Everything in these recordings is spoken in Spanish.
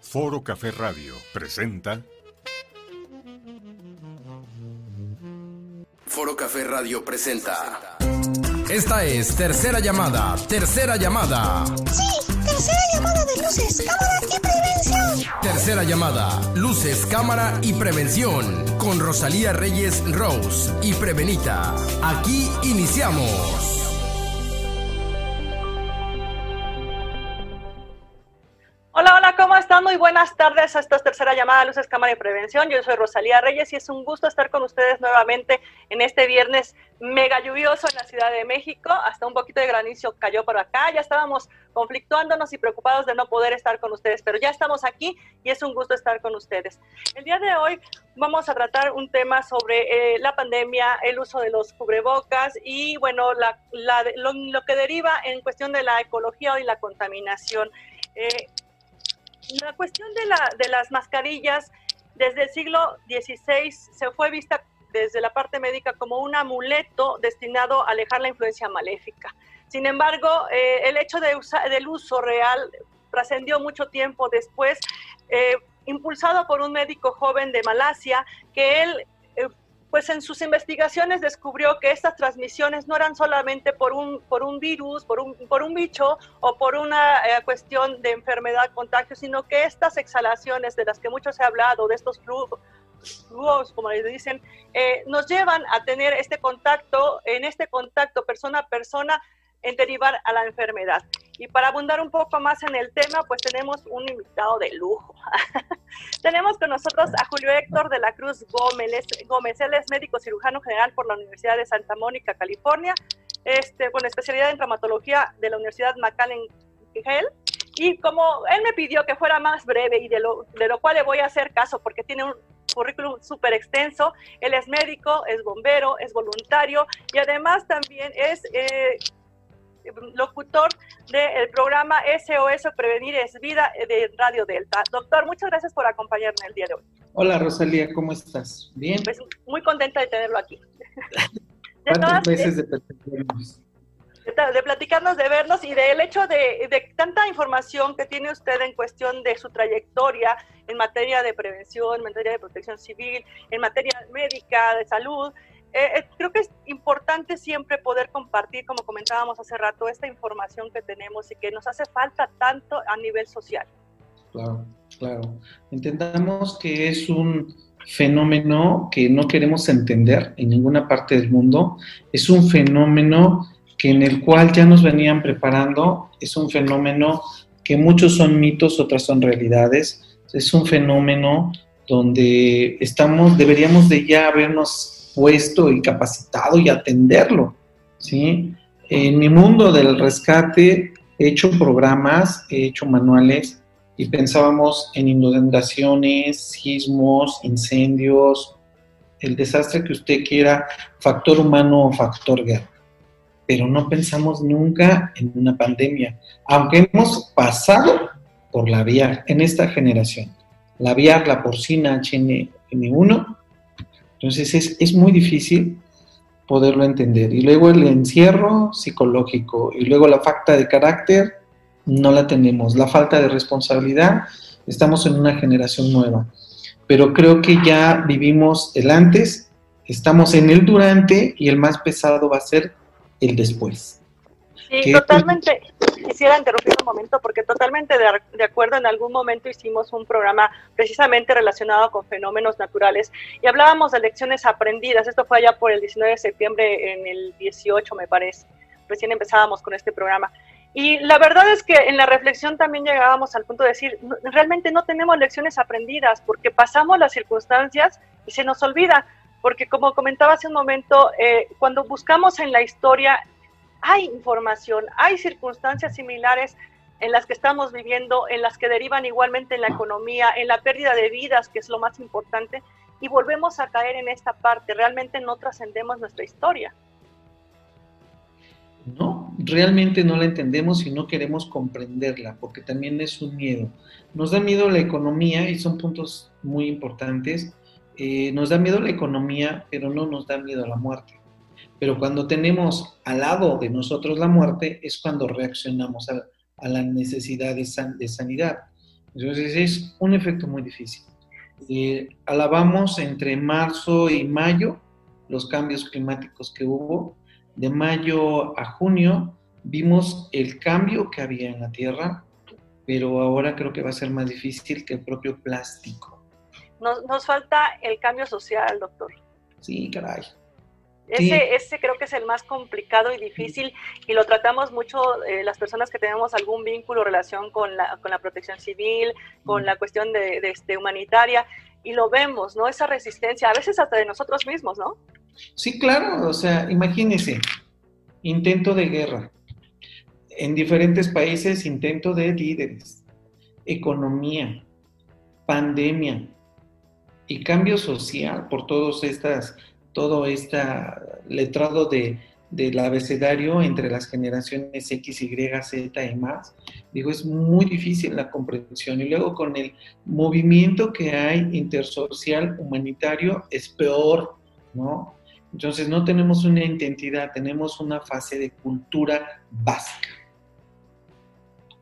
Foro Café Radio presenta Foro Café Radio presenta. Esta es tercera llamada, tercera llamada, Sí, tercera llamada de luces, cámara y prevención. tercera llamada. Luces, cámara y prevención. Con Rosalía Reyes Rose y Prevenita. Aquí iniciamos. Muy buenas tardes. Esta es tercera llamada Luces, Cámara y Prevención. Yo soy Rosalía Reyes y es un gusto estar con ustedes nuevamente en este viernes mega lluvioso en la Ciudad de México. Hasta un poquito de granizo cayó por acá. Ya estábamos conflictuándonos y preocupados de no poder estar con ustedes, pero ya estamos aquí y es un gusto estar con ustedes. El día de hoy vamos a tratar un tema sobre eh, la pandemia, el uso de los cubrebocas y, bueno, la, la- lo, lo que deriva en cuestión de la ecología y la contaminación. Eh, la cuestión de, la, las mascarillas desde el siglo XVI se fue vista desde la parte médica como un amuleto destinado a alejar la influencia maléfica. Sin embargo, eh, el hecho de usa- del uso real trascendió mucho tiempo después, eh, impulsado por un médico joven de Malasia, que él, eh, pues en sus investigaciones descubrió que estas transmisiones no eran solamente por un, por un virus, por un, por un bicho o por una eh, cuestión de enfermedad, contagio, sino que estas exhalaciones de las que mucho se ha hablado, de estos flujos, como les dicen, eh, nos llevan a tener este contacto, en este contacto persona a persona, en derivar a la enfermedad. Y para abundar un poco más en el tema, pues tenemos un invitado de lujo. tenemos con nosotros a Julio Héctor de la Cruz Gómez. Gómez. Él es médico cirujano general por la Universidad de Santa Mónica, California, este, con especialidad en traumatología de la Universidad McAllen Hill. Y como él me pidió que fuera más breve y de lo, de lo cual le voy a hacer caso porque tiene un currículum súper extenso, él es médico, es bombero, es voluntario y además también es eh, locutor del programa SOS Prevenir es Vida de Radio Delta. Doctor, muchas gracias por acompañarme el día de hoy. Hola Rosalía, ¿cómo estás? ¿Bien? Pues muy contenta de tenerlo aquí. De, ¿Cuántos todas- meses de de, de platicarnos, de vernos y del hecho de, de tanta información que tiene usted en cuestión de su trayectoria en materia de prevención, en materia de protección civil, en materia médica, de salud. Eh, eh, creo que es importante siempre poder compartir, como comentábamos hace rato, esta información que tenemos y que nos hace falta tanto a nivel social. Claro, claro. Entendamos que es un fenómeno que no queremos entender en ninguna parte del mundo. Es un fenómeno que en el cual ya nos venían preparando. Es un fenómeno que muchos son mitos, otras son realidades. Es un fenómeno donde estamos, deberíamos de ya habernos puesto y capacitado y atenderlo, ¿sí? En mi mundo del rescate he hecho programas, he hecho manuales y pensábamos en inundaciones, sismos, incendios, el desastre que usted quiera, factor humano o factor guerra. Pero no pensamos nunca en una pandemia, aunque hemos pasado por la VIAR en esta generación. La VIAR, la porcina HN1, entonces es, es muy difícil poderlo entender. Y luego el encierro psicológico y luego la falta de carácter, no la tenemos. La falta de responsabilidad, estamos en una generación nueva. Pero creo que ya vivimos el antes, estamos en el durante y el más pesado va a ser el después. Sí, totalmente. Quisiera interrumpir un momento porque totalmente de, de acuerdo. En algún momento hicimos un programa precisamente relacionado con fenómenos naturales y hablábamos de lecciones aprendidas. Esto fue allá por el 19 de septiembre en el 18, me parece. Recién empezábamos con este programa. Y la verdad es que en la reflexión también llegábamos al punto de decir, "No, realmente no tenemos lecciones aprendidas porque pasamos las circunstancias y se nos olvida. Porque como comentaba hace un momento, eh, cuando buscamos en la historia hay información, hay circunstancias similares en las que estamos viviendo, en las que derivan igualmente en la economía, en la pérdida de vidas, que es lo más importante, y volvemos a caer en esta parte. Realmente no trascendemos nuestra historia. No, realmente no la entendemos y no queremos comprenderla, porque también es un miedo. Nos da miedo la economía y son puntos muy importantes. Eh, nos da miedo la economía, pero no nos da miedo la muerte. Pero cuando tenemos al lado de nosotros la muerte, es cuando reaccionamos a, a la necesidad de, san- de sanidad. Entonces es un efecto muy difícil. Eh, alabamos entre marzo y mayo los cambios climáticos que hubo. De mayo a junio vimos el cambio que había en la Tierra, pero ahora creo que va a ser más difícil que el propio plástico. Nos, nos falta el cambio social, doctor. Sí, caray. Ese, ese creo que es el más complicado y difícil y lo tratamos mucho eh, las personas que tenemos algún vínculo, relación con la, con la protección civil, con la cuestión de, de este, humanitaria y lo vemos, ¿no? Esa resistencia, a veces hasta de nosotros mismos, ¿no? Sí, claro, o sea, imagínese, intento de guerra, en diferentes países intento de líderes, economía, pandemia y cambio social por todas estas todo este letrado de, del abecedario entre las generaciones X, Y, Z y más, digo, es muy difícil la comprensión. Y luego con el movimiento que hay intersocial humanitario es peor, ¿no? Entonces no tenemos una identidad, tenemos una fase de cultura básica.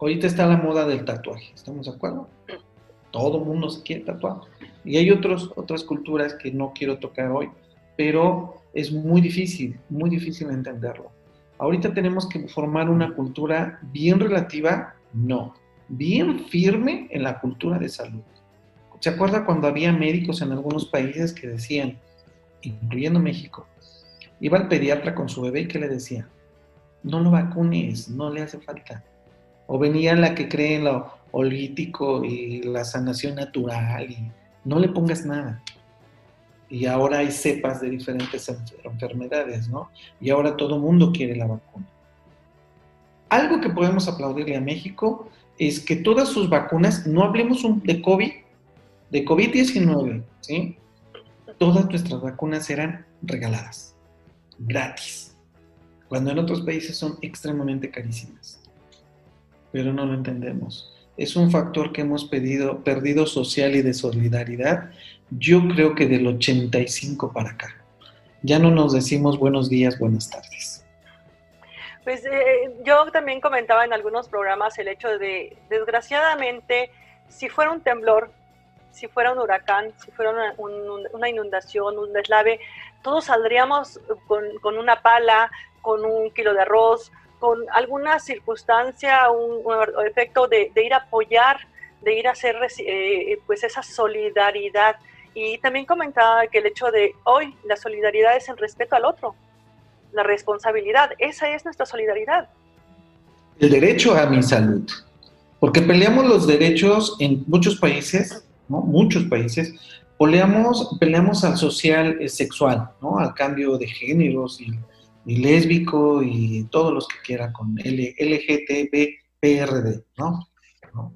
Ahorita está la moda del tatuaje, ¿estamos de acuerdo? Todo mundo se quiere tatuar. Y hay otros, otras culturas que no quiero tocar hoy, pero es muy difícil, muy difícil entenderlo. Ahorita tenemos que formar una cultura bien relativa, no, bien firme en la cultura de salud. ¿Se acuerda cuando había médicos en algunos países que decían, incluyendo México, iba al pediatra con su bebé y que le decía, no lo vacunes, no le hace falta. O venía la que cree en lo holítico y la sanación natural y no le pongas nada y ahora hay cepas de diferentes enfermedades, ¿no? Y ahora todo mundo quiere la vacuna. Algo que podemos aplaudirle a México es que todas sus vacunas, no hablemos de COVID, de COVID-19, ¿sí? Todas nuestras vacunas eran regaladas, gratis, cuando en otros países son extremadamente carísimas. Pero no lo entendemos. Es un factor que hemos pedido, perdido social y de solidaridad yo creo que del 85 para acá. Ya no nos decimos buenos días, buenas tardes. Pues eh, yo también comentaba en algunos programas el hecho de, desgraciadamente, si fuera un temblor, si fuera un huracán, si fuera una, inundación, un deslave, todos saldríamos con, con, una pala, con un kilo de arroz, con alguna circunstancia, un, efecto de, ir a apoyar, de ir a hacer eh, pues esa solidaridad y también comentaba que el hecho de hoy la solidaridad es el respeto al otro, la responsabilidad, esa es nuestra solidaridad. El derecho a mi salud, porque peleamos los derechos en muchos países, ¿no? Muchos países, peleamos, peleamos al social eh, sexual, ¿no? Al cambio de géneros y, lésbico y todos los que quieran con L, LGTB, ¿no? ¿no?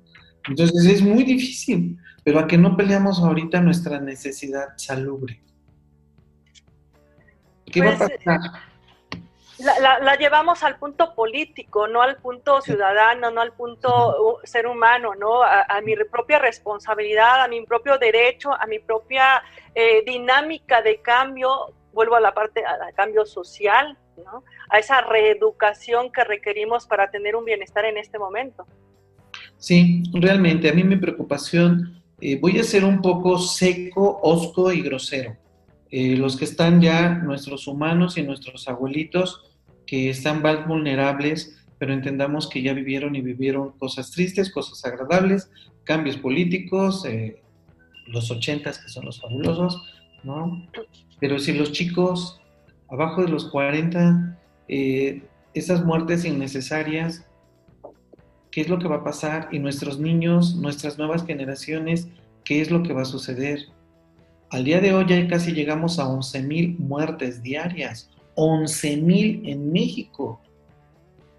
Entonces es muy difícil, pero a que no peleamos ahorita nuestra necesidad salubre. ¿Qué va a pues, pasar? La, llevamos al punto político, no al punto ciudadano, no al punto ser humano, ¿no? A, mi propia responsabilidad, a mi propio derecho, a mi propia eh, dinámica de cambio, vuelvo a la parte, al cambio social, A esa reeducación que requerimos para tener un bienestar en este momento. Sí, realmente, a mí mi preocupación eh, voy a ser un poco seco, osco y grosero. Eh, los que están ya, nuestros humanos y nuestros abuelitos, que están más vulnerables, pero entendamos que ya vivieron y vivieron cosas tristes, cosas agradables, cambios políticos, eh, los ochentas que son los fabulosos, ¿no? Pero si los chicos abajo de los 40, esas muertes innecesarias, qué es lo que va a pasar y nuestros niños, nuestras nuevas generaciones, qué es lo que va a suceder. Al día de hoy ya casi llegamos a 11.000 muertes diarias, 11.000 en México.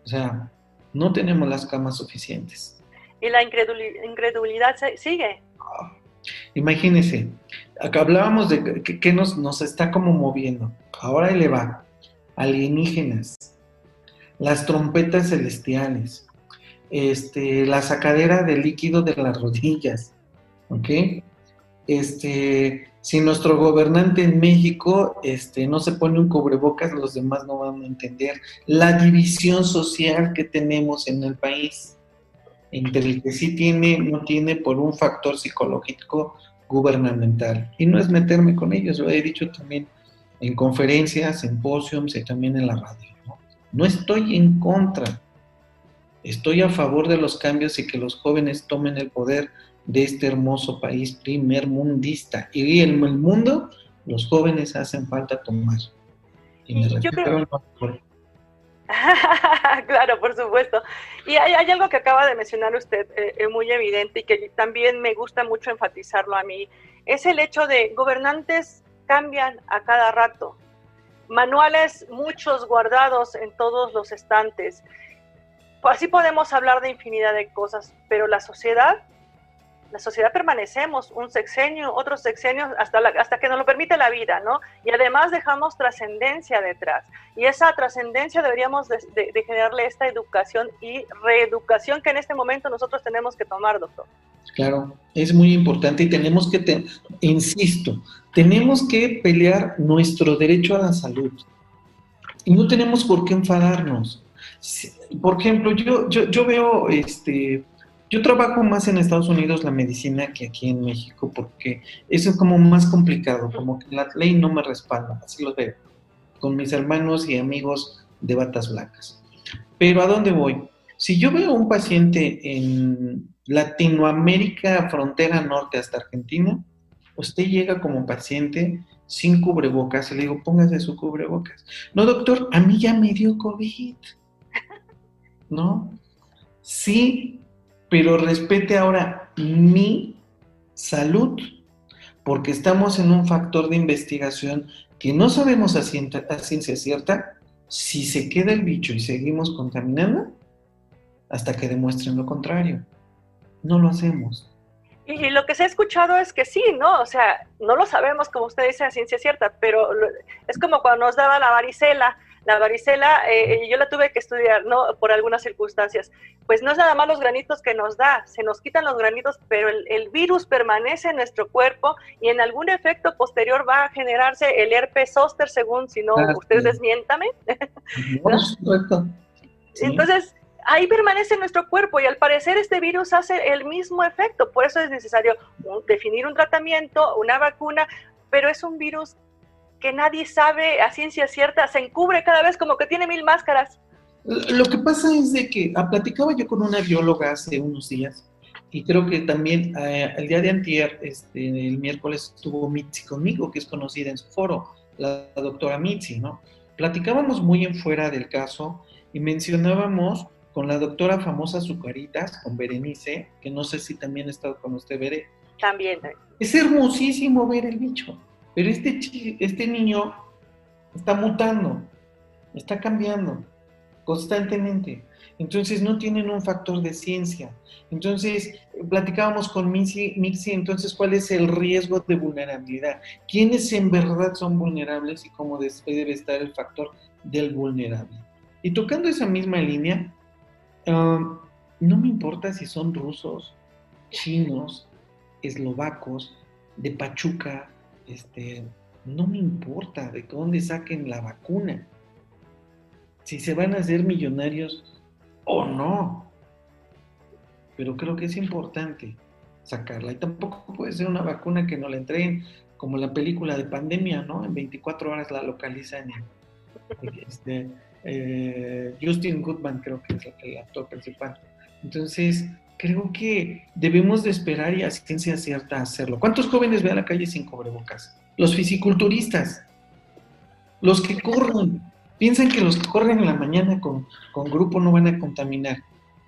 O sea, no tenemos las camas suficientes. Y la incredulidad sigue. Ah, imagínense, acá hablábamos de nos, nos está como moviendo. Ahora le va. Alienígenas, las trompetas celestiales, este, la sacadera de líquido de las rodillas, ¿ok? Este, si nuestro gobernante en México este, no se pone un cubrebocas, los demás no van a entender la división social que tenemos en el país. Entre el que sí tiene, no tiene por un factor psicológico gubernamental. Y no es meterme con ellos, lo he dicho también en conferencias, en y también en la radio. ¿no? no estoy en contra, estoy a favor de los cambios y que los jóvenes tomen el poder de este hermoso país primer mundista. Y en el mundo, los jóvenes hacen falta tomar. Y me Yo creo... claro, por supuesto. Y hay, algo que acaba de mencionar usted eh, muy evidente y que también me gusta mucho enfatizarlo a mí, es el hecho de gobernantes cambian a cada rato, manuales muchos guardados en todos los estantes. Así podemos hablar de infinidad de cosas, pero la sociedad la sociedad permanecemos un sexenio, otros sexenios, hasta, hasta que nos lo permite la vida, ¿no? Y además dejamos trascendencia detrás. Y esa trascendencia deberíamos de, generarle esta educación y reeducación que en este momento nosotros tenemos que tomar, doctor. Claro, es muy importante y tenemos que, insisto, tenemos que pelear nuestro derecho a la salud. Y no tenemos por qué enfadarnos. Por ejemplo, yo, yo, yo veo este, yo trabajo más en Estados Unidos la medicina que aquí en México porque eso es como más complicado, como que la ley no me respalda, así lo veo, con mis hermanos y amigos de batas blancas. Pero ¿a dónde voy? Si yo veo un paciente en Latinoamérica, frontera norte hasta Argentina, usted llega como paciente sin cubrebocas y le digo, póngase su cubrebocas. No, doctor, a mí ya me dio COVID. ¿No? Sí, pero respete ahora mi salud, porque estamos en un factor de investigación que no sabemos a, ciencia cierta si se queda el bicho y seguimos contaminando hasta que demuestren lo contrario. No lo hacemos. Y, lo que se ha escuchado es que sí, ¿no? O sea, no lo sabemos, como usted dice, a ciencia cierta, pero es como cuando nos daba la varicela la varicela, eh, yo la tuve que estudiar, ¿no? Por algunas circunstancias. Pues no es nada más los granitos que nos da, se nos quitan los granitos, pero el, virus permanece en nuestro cuerpo y en algún efecto posterior va a generarse el herpes zóster, según, si no, usted desmiéntame. Entonces, ahí permanece en nuestro cuerpo y al parecer este virus hace el mismo efecto. Por eso es necesario definir un tratamiento, una vacuna, pero es un virus que nadie sabe a ciencia cierta, se encubre cada vez como que tiene mil máscaras. Lo que pasa es de que ah, platicaba yo con una bióloga hace unos días y creo que también eh, el día de antier, este, el miércoles, estuvo Mitzi conmigo, que es conocida en su foro, la, doctora Mitzi, ¿no? Platicábamos muy en fuera del caso y mencionábamos con la doctora famosa Zucaritas, con Berenice, que no sé si también ha estado con usted, Bere. También. Es hermosísimo ver el bicho. Pero este, este niño está mutando, está cambiando constantemente. Entonces no tienen un factor de ciencia. Entonces, platicábamos con Mixi, entonces, ¿cuál es el riesgo de vulnerabilidad? ¿Quiénes en verdad son vulnerables y cómo debe estar el factor del vulnerable? Y tocando esa misma línea, um, no me importa si son rusos, chinos, eslovacos, de Pachuca, este, no me importa de dónde saquen la vacuna, si se van a hacer millonarios o no. Pero creo que es importante sacarla. Y tampoco puede ser una vacuna que no la entreguen como la película de pandemia, ¿no? En 24 horas la localizan. Este, eh, Justin Goodman creo que es el actor principal. Entonces, creo que debemos de esperar y a ciencia cierta hacerlo. ¿Cuántos jóvenes ve a la calle sin cubrebocas? Los fisiculturistas, los que corren, piensan que los que corren en la mañana con, con grupo no van a contaminar.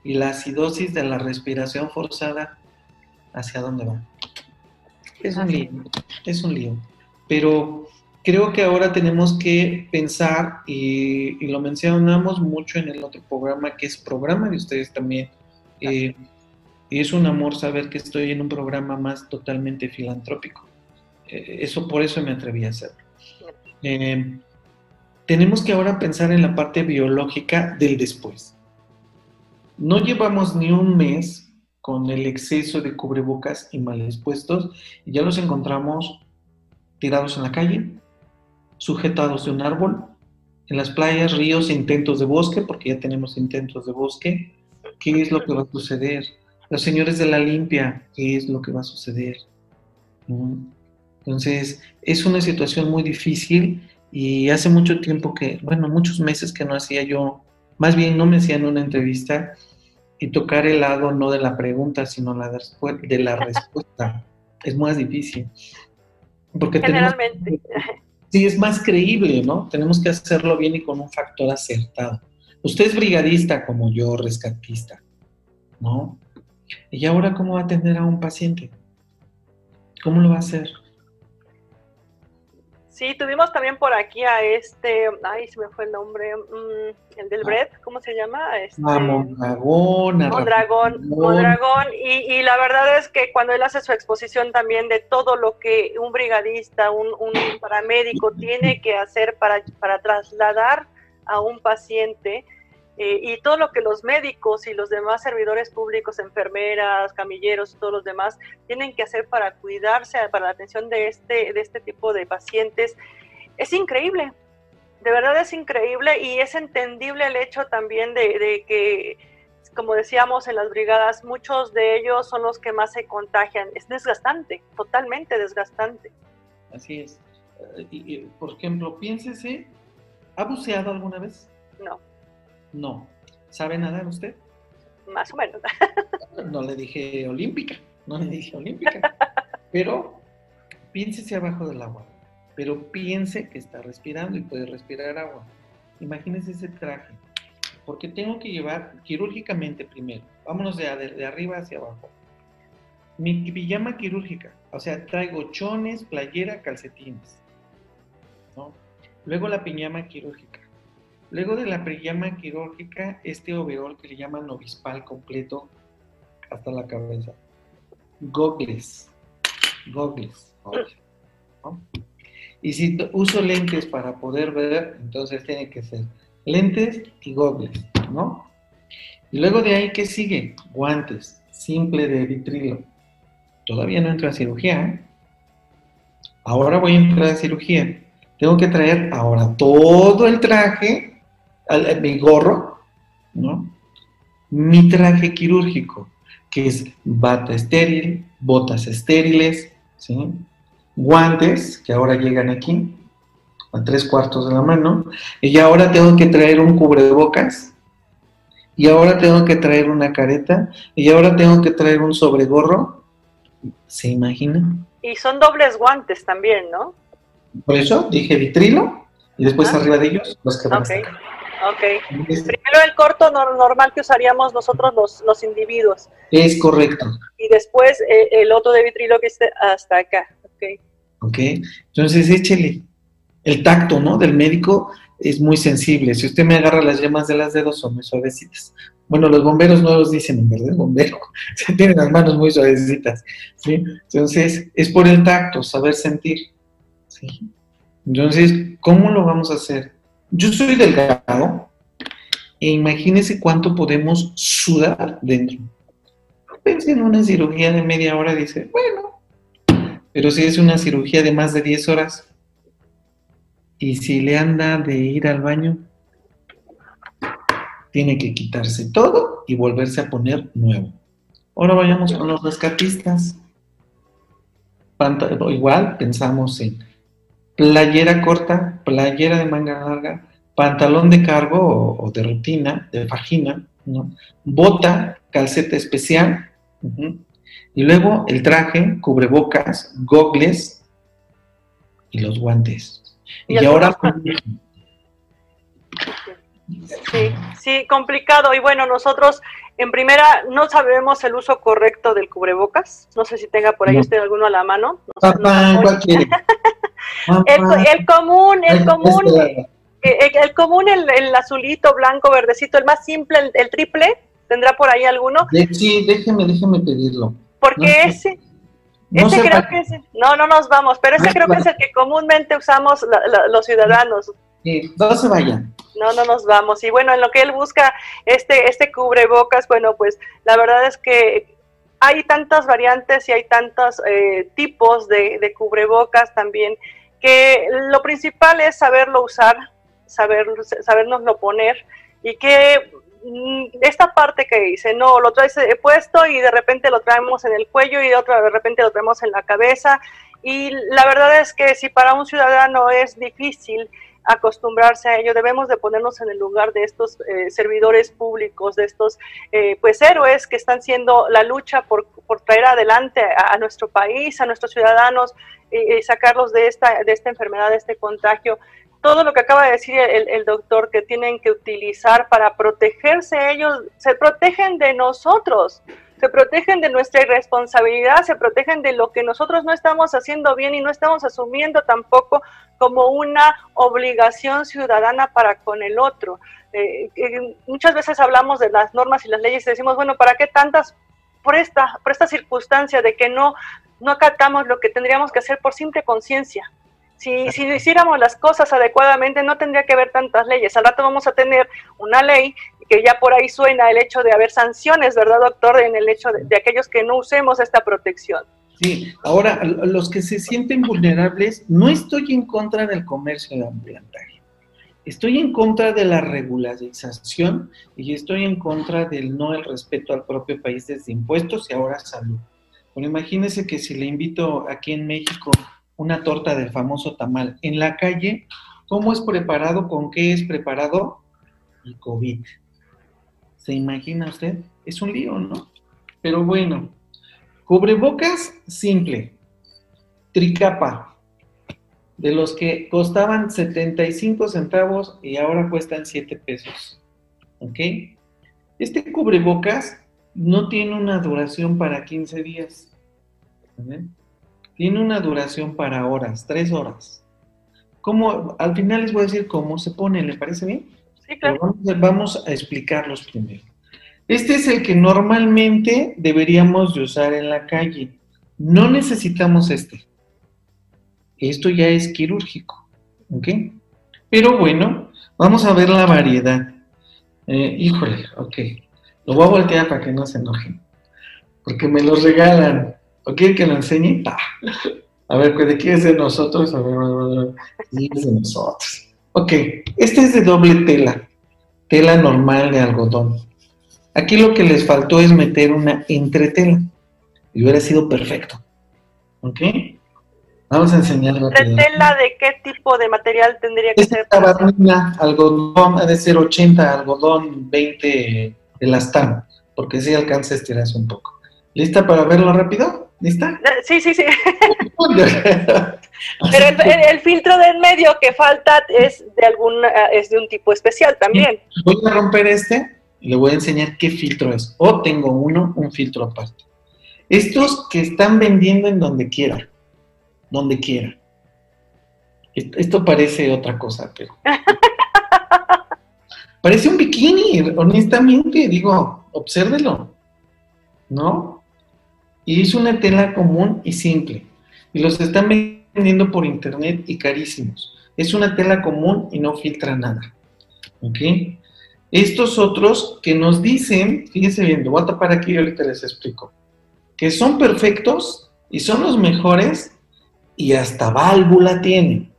Y la acidosis de la respiración forzada, ¿hacia dónde va? Es un lío, es un lío. Pero creo que ahora tenemos que pensar, y, lo mencionamos mucho en el otro programa, que es programa de ustedes también, eh, es un amor saber que estoy en un programa más totalmente filantrópico. Eh, eso por eso me atreví a hacerlo. Eh, tenemos que ahora pensar en la parte biológica del después. No llevamos ni un mes con el exceso de cubrebocas y mal expuestos y ya los encontramos tirados en la calle, sujetados de un árbol, en las playas, ríos, intentos de bosque, porque ya tenemos intentos de bosque, ¿qué es lo que va a suceder? Los señores de la limpia, ¿qué es lo que va a suceder? ¿No? Entonces, es una situación muy difícil y hace mucho tiempo que, bueno, muchos meses que no hacía yo, más bien no me hacían una entrevista y tocar el lado no de la pregunta, sino la de, de la respuesta. es más difícil. Porque Generalmente. sí, es más creíble, ¿no? Tenemos que hacerlo bien y con un factor acertado. Usted es brigadista como yo, rescatista, ¿no? ¿Y ahora cómo va a atender a un paciente? ¿Cómo lo va a hacer? Sí, tuvimos también por aquí a este, ay, se me fue el nombre, mm, el del ah. Bred, ¿cómo se llama? Este, a Mondragón. A Mondragón, Mondragón. Y, y, la verdad es que cuando él hace su exposición también de todo lo que un brigadista, un, un paramédico tiene que hacer para, para trasladar a un paciente, eh, y todo lo que los médicos y los demás servidores públicos, enfermeras, camilleros, todos los demás, tienen que hacer para cuidarse, para la atención de este, de este tipo de pacientes, es increíble. De verdad es increíble y es entendible el hecho también de, de que, como decíamos en las brigadas, muchos de ellos son los que más se contagian. Es desgastante, totalmente desgastante. Así es. Eh, y, por ejemplo, piénsese, ¿ha buceado alguna vez? No. No. ¿Sabe nadar usted? Más o menos. no le dije olímpica, no le dije olímpica. Pero piénsese abajo del agua. Pero piense que está respirando y puede respirar agua. Imagínese ese traje. Porque tengo que llevar quirúrgicamente primero. Vámonos de, de arriba hacia abajo. Mi pijama quirúrgica. O sea, traigo chones, playera, calcetines. ¿no? Luego la pijama quirúrgica Luego de la pijama quirúrgica, este overol que le llaman obispal completo hasta la cabeza. Gogles. Gogles. Y si uso lentes para poder ver, entonces tiene que ser lentes y gogles, ¿no? Y luego de ahí, ¿qué sigue? Guantes, simple de vitrilo. Todavía no entro a cirugía. ¿eh? Ahora voy a entrar a cirugía. Tengo que traer ahora todo el traje mi gorro, ¿no? Mi traje quirúrgico, que es bata estéril, botas estériles, ¿sí? guantes, que ahora llegan aquí, a tres cuartos de la mano, y ahora tengo que traer un cubrebocas, y ahora tengo que traer una careta, y ahora tengo que traer un sobregorro. ¿Se imagina? Y son dobles guantes también, ¿no? Por eso dije vitrilo, y después arriba de ellos los que van Ok. Primero el corto normal que usaríamos nosotros los, los individuos. Es correcto. Y después eh, el otro de vitrilo que esté hasta acá. Ok. Ok. Entonces échele. El tacto, ¿no? Del médico es muy sensible. Si usted me agarra las yemas de las dedos, son muy suavecitas. Bueno, los bomberos no los dicen, en verdad, bombero. Tienen las manos muy suavecitas. ¿sí? Entonces, es por el tacto, saber sentir. ¿sí? Entonces, ¿cómo lo vamos a hacer? Yo soy delgado e imagínese cuánto podemos sudar dentro. Pense en una cirugía de media hora, dice, bueno, pero si es una cirugía de más de 10 horas y si le anda de ir al baño, tiene que quitarse todo y volverse a poner nuevo. Ahora vayamos con los rescatistas. igual pensamos en playera corta, playera de manga larga, pantalón de cargo o, de rutina, de vagina, bota, calceta especial, y luego el traje, cubrebocas, gogles y los guantes. Y, ahora... Sí, sí, complicado. Y bueno, nosotros en primera no sabemos el uso correcto del cubrebocas. No sé si tenga por ahí usted alguno a la mano. el, común, el común, el, común, el, azulito, blanco, verdecito, el más simple, el, triple, ¿tendrá por ahí alguno? Sí, déjeme, déjeme pedirlo. Porque ese, ese creo que es, no, no nos vamos, pero ese creo que es el que comúnmente usamos los ciudadanos. No se vayan. No, no nos vamos. Y bueno, en lo que él busca este, este cubrebocas, bueno, pues la verdad es que hay tantas variantes y hay tantos eh, tipos de, de, cubrebocas también que lo principal es saberlo usar, saber, sabernoslo poner y que mm, esta parte que dice, no, lo traes puesto y de repente lo traemos en el cuello y otra de repente lo traemos en la cabeza. Y la verdad es que si para un ciudadano es difícil acostumbrarse a ello, debemos de ponernos en el lugar de estos eh, servidores públicos, de estos eh, pues héroes que están siendo la lucha por, por traer adelante a, nuestro país, a nuestros ciudadanos y, sacarlos de esta, de esta enfermedad, de este contagio. Todo lo que acaba de decir el, el doctor que tienen que utilizar para protegerse ellos, se protegen de nosotros se protegen de nuestra irresponsabilidad, se protegen de lo que nosotros no estamos haciendo bien y no estamos asumiendo tampoco como una obligación ciudadana para con el otro. Eh, muchas veces hablamos de las normas y las leyes y decimos, bueno, ¿para qué tantas? Por esta, por esta circunstancia de que no, no acatamos lo que tendríamos que hacer por simple conciencia. Si, si hiciéramos las cosas adecuadamente, no tendría que haber tantas leyes. Al rato vamos a tener una ley que ya por ahí suena el hecho de haber sanciones, ¿verdad, doctor? En el hecho de, aquellos que no usemos esta protección. Sí, ahora, los que se sienten vulnerables, no estoy en contra del comercio de ambulatorio. Estoy en contra de la regularización y estoy en contra del no el respeto al propio país desde impuestos y ahora salud. Bueno, imagínese que si le invito aquí en México una torta del famoso tamal en la calle, ¿cómo es preparado? ¿Con qué es preparado? El COVID. ¿Se imagina usted? Es un lío, ¿no? Pero bueno, cubrebocas simple, tricapa, de los que costaban 75 centavos y ahora cuestan 7 pesos. ¿Ok? Este cubrebocas no tiene una duración para 15 días. Tiene una duración para horas, 3 horas. ¿Cómo? Al final les voy a decir cómo se pone, ¿le parece bien? Vamos, a explicarlos primero. Este es el que normalmente deberíamos de usar en la calle. No necesitamos este. Esto ya es quirúrgico. ¿Ok? Pero bueno, vamos a ver la variedad. Eh, híjole, ok. Lo voy a voltear para que no se enojen. Porque me los regalan. ¿O quieren que lo enseñe? A ver, ¿de quién es de nosotros? A ver, a ver, es de nosotros. Ok, este es de doble tela, tela normal de algodón. Aquí lo que les faltó es meter una entretela y hubiera sido perfecto. ¿Ok? Vamos a enseñarlo. ¿Entretela de qué tipo de material tendría que ser? Esta algodón, ha de ser 80, algodón 20 elastano, porque sí alcanza a estirarse un poco. ¿Lista para verlo rápido? ¿Lista? Eh, sí, sí, sí. Pero el, filtro del medio que falta es de algún, eh, es de un tipo especial también. Voy a romper este y le voy a enseñar qué filtro es. O tengo uno, un filtro aparte. Estos que están vendiendo en donde quiera, donde quiera. Esto parece otra cosa, pero... parece un bikini, honestamente, digo, obsérvelo, ¿no? Y es una tela común y simple. Y los están vendiendo por internet y carísimos. Es una tela común y no filtra nada. ¿Ok? Estos otros que nos dicen, fíjense bien, voy a tapar aquí y ahorita les explico, que son perfectos y son los mejores y hasta válvula tienen.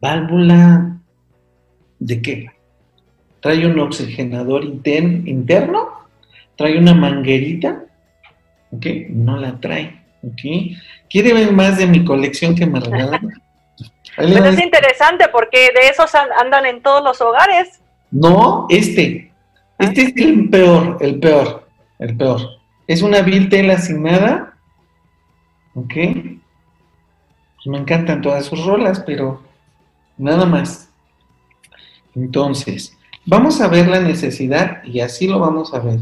¿Válvula de qué? Trae un oxigenador interno, trae una manguerita, ¿ok? No la trae. ¿Quiere ver más de mi colección que me regalan? Pero es interesante porque de esos andan en todos los hogares. No, este. Ah. Este es el peor, el peor, el peor. Es una vil tela sin nada. ¿Ok? Pues me encantan todas sus rolas, pero nada más. Entonces, vamos a ver la necesidad y así lo vamos a ver.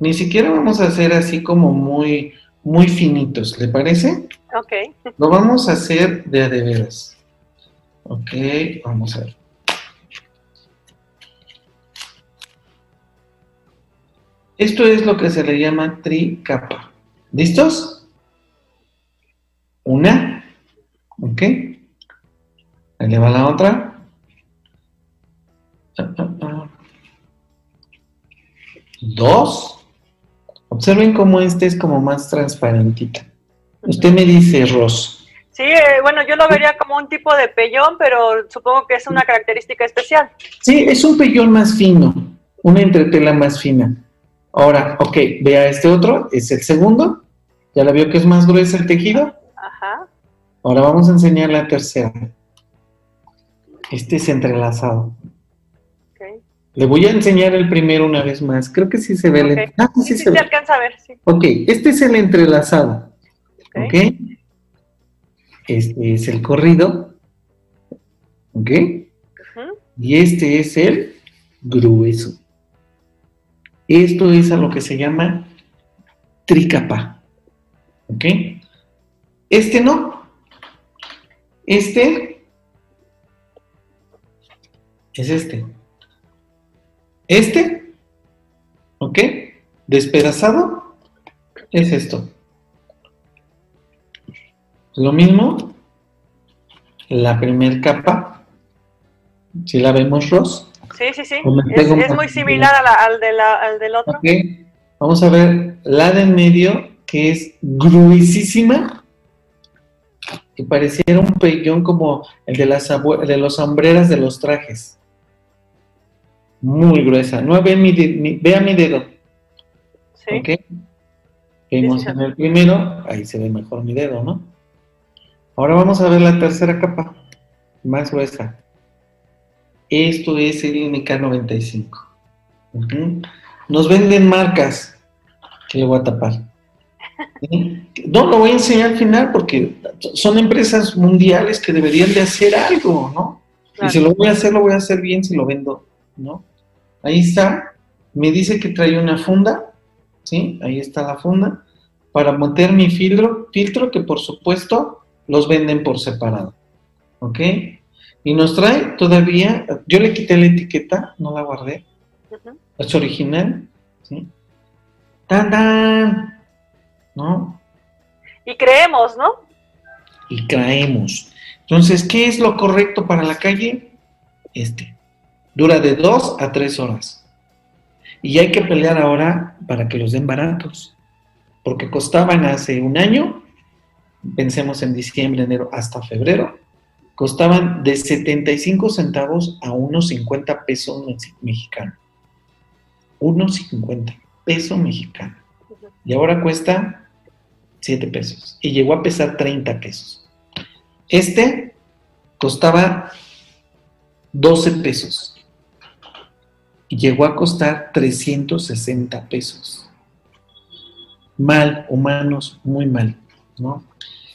Ni siquiera vamos a hacer así como muy muy finitos, ¿le parece? Ok. Lo vamos a hacer de a de veras. Ok, vamos a ver. Esto es lo que se le llama tricapa. ¿Listos? Una. Ok. Ahí le va la otra. Dos. Observen cómo este es como más transparentita. Usted me dice, Ros. Sí, eh, bueno, yo lo vería como un tipo de pellón, pero supongo que es una característica especial. Sí, es un pellón más fino. una entretela más fina. Ahora, ok, vea este otro, es el segundo. ¿Ya la vio que es más gruesa el tejido? Ajá. Ahora vamos a enseñar la tercera. Este es entrelazado. Le voy a enseñar el primero una vez más. Creo que sí se ve. el- Ok. Ah, sí, Sí, sí, se se ve. alcanza a ver, sí. Ok, este es el entrelazado. Ok. Este es el corrido. ¿Ok? Ujú. Y este es el grueso. Esto es a lo que se llama tricapa. ¿Ok? Este no. Este es este. Este, ¿ok? Despedazado es esto. Lo mismo, la primer capa, si la vemos, Ross. Sí, sí, sí. Es, muy similar a la- al, de la- al del otro. Vamos a ver la de en medio, que es gruesísima, que pareciera un pellón como el de las de los sombreras de los trajes. Muy gruesa. No ve mi, mi- vea mi dedo. Sí. ¿ok? Sí, en el primero, ahí se ve mejor mi dedo, ¿no? Ahora vamos a ver la tercera capa, más gruesa. Esto es el MK95. Ujú. Nos venden marcas que le voy a tapar. ¿Sí? No lo voy a enseñar al final porque son empresas mundiales que deberían de hacer algo, ¿no? Claro. Y si lo voy a hacer, lo voy a hacer bien si lo vendo, ¿no? Ahí está. Me dice que trae una funda, ¿sí? Ahí está la funda. Para meter mi filtro, filtro que por supuesto los venden por separado, ¿ok? Y nos trae todavía, yo le quité la etiqueta, no la guardé, es original, ¿sí? ¡Tan, tan! ¿No? Y creemos, ¿no? y traemos. Entonces, ¿qué es lo correcto para la calle? Este. Dura de dos a tres horas. Y hay que pelear ahora para que los den baratos. Porque costaban hace un año, pensemos en diciembre, enero, hasta febrero, costaban de 75 centavos a unos 50 pesos mex- mexicanos. Unos 50 pesos mexicanos. Y ahora cuesta 7 pesos. Y llegó a pesar 30 pesos. Este costaba 12 pesos. Y llegó a costar 360 pesos. Mal, humanos, muy mal, ¿no?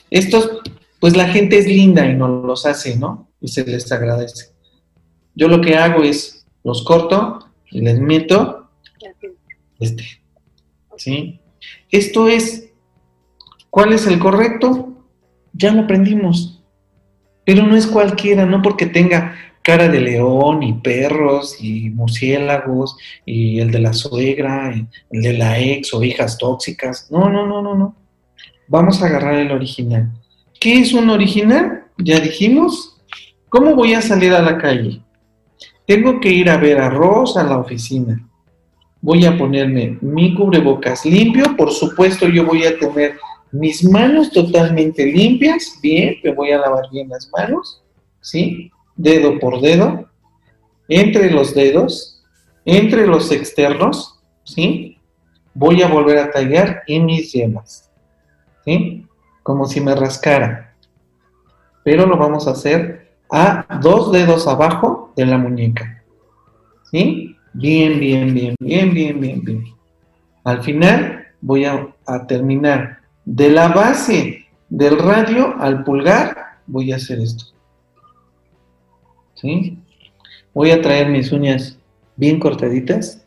Estos, pues la gente es linda y nos los hace, ¿no? Y se les agradece. Yo lo que hago es, los corto y les meto este, ¿sí? Esto es, ¿cuál es el correcto? Ya lo aprendimos, pero no es cualquiera, no porque tenga cara de león y perros y murciélagos y el de la suegra, el de la ex o hijas tóxicas. No, no, no, no, no. Vamos a agarrar el original. ¿Qué es un original? Ya dijimos. ¿Cómo voy a salir a la calle? Tengo que ir a ver a Ross a la oficina. Voy a ponerme mi cubrebocas limpio. Por supuesto, yo voy a tener mis manos totalmente limpias. Bien, me voy a lavar bien las manos. ¿Sí? Dedo por dedo. Entre los dedos. Entre los externos. ¿Sí? Voy a volver a tallar en mis yemas. ¿Sí? Como si me rascara. Pero lo vamos a hacer a dos dedos abajo de la muñeca. ¿Sí? Bien, bien, bien, bien, bien, bien, bien. Al final voy a, a terminar de la base del radio al pulgar, voy a hacer esto. Voy a traer mis uñas bien cortaditas.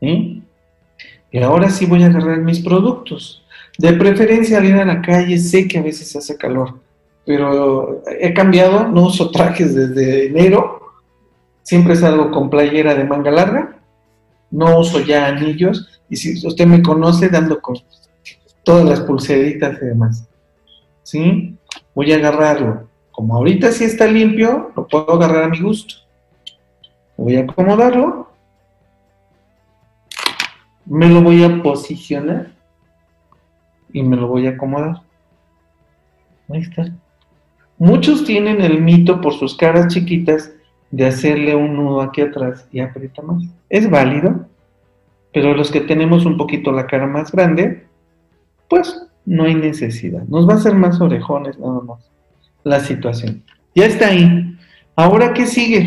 Y ahora sí voy a agarrar mis productos. De preferencia al ir a la calle, sé que a veces hace calor, pero he cambiado, no uso trajes desde enero, siempre salgo con playera de manga larga, no uso ya anillos, y si usted me conoce, dando con todas las pulseritas y demás. ¿Sí? Voy a agarrarlo. Como ahorita sí está limpio, lo puedo agarrar a mi gusto. Voy a acomodarlo. Me lo voy a posicionar. Y me lo voy a acomodar. Ahí está. Muchos tienen el mito por sus caras chiquitas de hacerle un nudo aquí atrás y aprieta más. Es válido, pero los que tenemos un poquito la cara más grande, pues no hay necesidad. Nos va a hacer más orejones nada más la situación. Ya está ahí. Ahora, ¿qué sigue?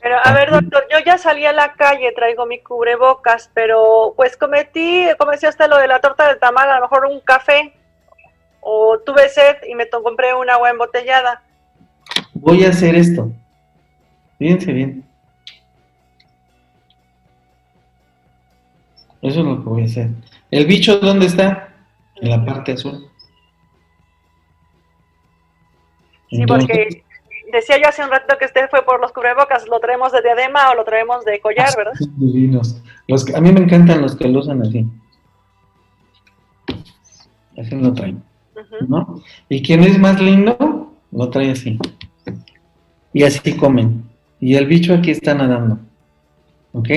Pero, a ver, doctor, yo ya salí a la calle, traigo mi cubrebocas, pero pues cometí, como decía usted, lo de la torta del tamal, a lo mejor un café, o tuve sed y me compré una agua embotellada. Voy a hacer esto. Fíjense bien. Eso es lo que voy a hacer. ¿El bicho dónde está? En la parte azul. Sí, porque decía yo hace un rato que usted fue por los cubrebocas, ¿lo traemos de diadema o lo traemos de collar, verdad? Divinos. Los que, a mí me encantan los que lo usan así. Así lo traen. ¿no? Y quien es más lindo, lo trae así. Y así comen. Y el bicho aquí está nadando. ¿Ok?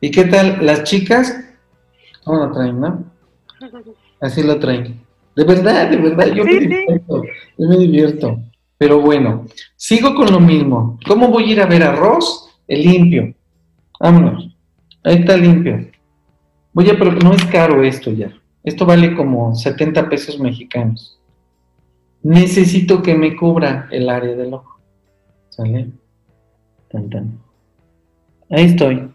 ¿Y qué tal las chicas? ¿Cómo lo traen, no? Así lo traen. De verdad, de verdad, yo me divierto. Yo me divierto. Pero bueno, sigo con lo mismo. ¿Cómo voy a ir a ver arroz? El limpio. Vámonos. Ahí está limpio. Voy a, pero no es caro esto ya. Esto vale como 70 pesos mexicanos. Necesito que me cubra el área del ojo. ¿Sale? Tan, Ahí estoy.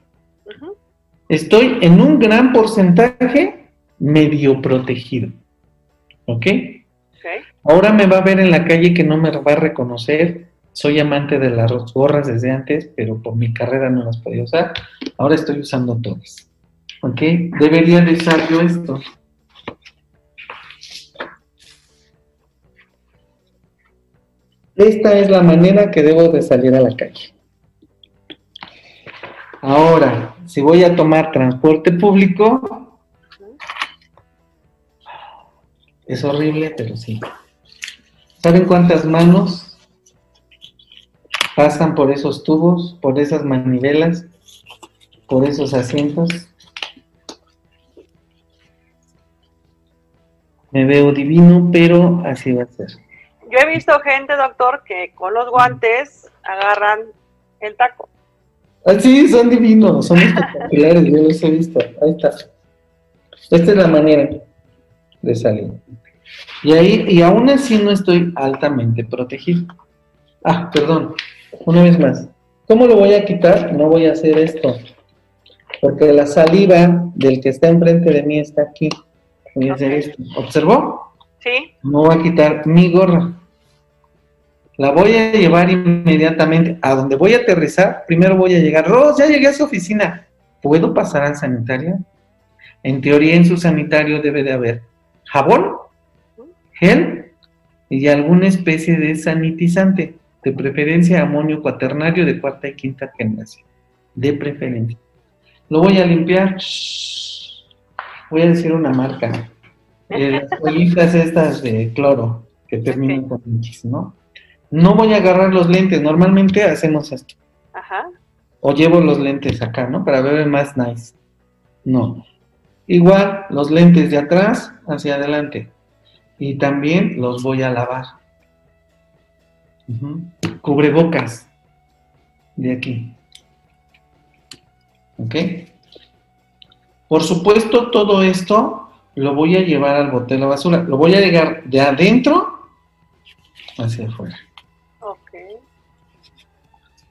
Estoy en un gran porcentaje medio protegido. ¿Ok? Ahora me va a ver en la calle que no me va a reconocer. Soy amante de las gorras desde antes, pero por mi carrera no las podía usar. Ahora estoy usando todas. ¿Ok? Debería de usar yo esto. Esta es la manera que debo de salir a la calle. Ahora, si voy a tomar transporte público, es horrible, pero sí. ¿Saben cuántas manos pasan por esos tubos, por esas manivelas, por esos asientos? Me veo divino, pero así va a ser. Yo he visto gente, doctor, que con los guantes agarran el taco. Ah, sí, son divinos, son espectaculares, yo los he visto. Ahí está. Esta es la manera de salir. Y ahí, y aún así no estoy altamente protegido. Ah, perdón, una vez más. ¿Cómo lo voy a quitar? No voy a hacer esto. Porque la saliva del que está enfrente de mí está aquí. Voy a hacer esto. ¿Observó? Sí. No voy a quitar mi gorra. La voy a llevar inmediatamente a donde voy a aterrizar. Primero voy a llegar. Ros, ya llegué a su oficina. ¿Puedo pasar al sanitario? En teoría, en su sanitario debe de haber jabón, gel y alguna especie de sanitizante, de preferencia amonio cuaternario de cuarta y quinta generación, de preferencia. Lo voy a limpiar, voy a decir una marca, las toallitas estas de cloro que terminan con X, ¿no? No voy a agarrar los lentes, normalmente hacemos esto. Ajá. O llevo los lentes acá, ¿no? Para ver más nice. No. Igual, los lentes de atrás hacia adelante. Y también los voy a lavar. Cubrebocas. De aquí. ¿Ok? Por supuesto, todo esto lo voy a llevar al bote de la basura. Lo voy a llegar de adentro hacia afuera. Ok.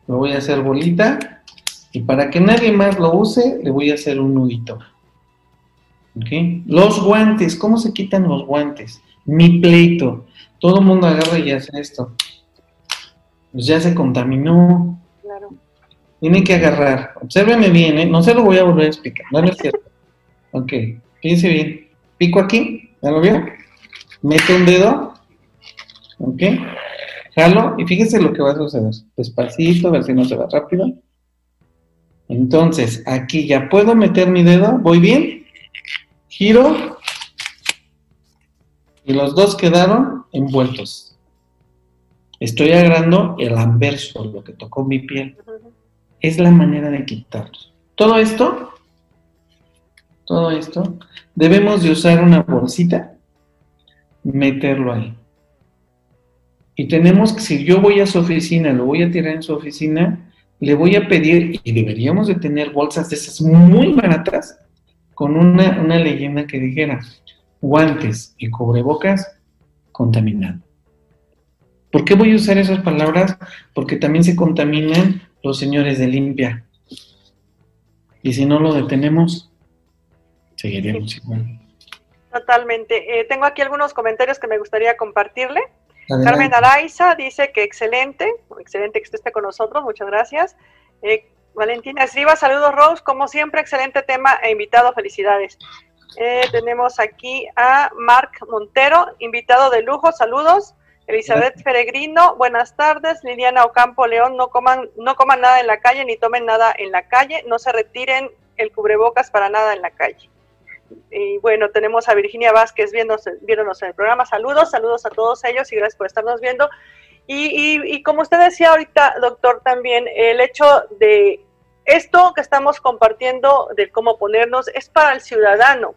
Lo voy a hacer bolita. Y para que nadie más lo use, le voy a hacer un nudito. Los guantes, ¿cómo se quitan los guantes? Mi pleito. Todo el mundo agarra y hace esto. Pues ya se contaminó. Claro. Tiene que agarrar. Obsérveme bien, ¿eh? No se lo voy a volver a explicar. No, no es cierto. Ok, fíjense bien. Pico aquí, ¿ya lo vio? Meto un dedo. Ok. Jalo y fíjense lo que va a suceder. Despacito, a ver si no se va rápido. Entonces, aquí ya puedo meter mi dedo. ¿Voy bien? Giro. Y los dos quedaron envueltos. Estoy agarrando el anverso, lo que tocó mi piel. Es la manera de quitarlos. Todo esto, todo esto, debemos de usar una bolsita, meterlo ahí. Y tenemos que, si yo voy a su oficina, lo voy a tirar en su oficina, le voy a pedir, y deberíamos de tener bolsas de esas muy baratas, con una, una leyenda que dijera, guantes y cubrebocas contaminado. ¿Por qué voy a usar esas palabras? Porque también se contaminan los señores de limpia. Y si no lo detenemos, seguiremos igual. Totalmente. Eh, tengo aquí algunos comentarios que me gustaría compartirle. Carmen Araiza dice que excelente, excelente que usted esté con nosotros, muchas gracias. Eh, Valentina Esriba, saludos Rose, como siempre, excelente tema e invitado, felicidades. Eh, tenemos aquí a Marc Montero, invitado de lujo, saludos. Elizabeth Peregrino, buenas tardes. Liliana Ocampo León, no coman, no coman nada en la calle ni tomen nada en la calle, no se retiren el cubrebocas para nada en la calle. Y bueno, tenemos a Virginia Vázquez viéndonos, viéndonos en el programa. Saludos, saludos a todos ellos y gracias por estarnos viendo. Y, y, como usted decía ahorita, doctor, también el hecho de esto que estamos compartiendo de cómo ponernos es para el ciudadano.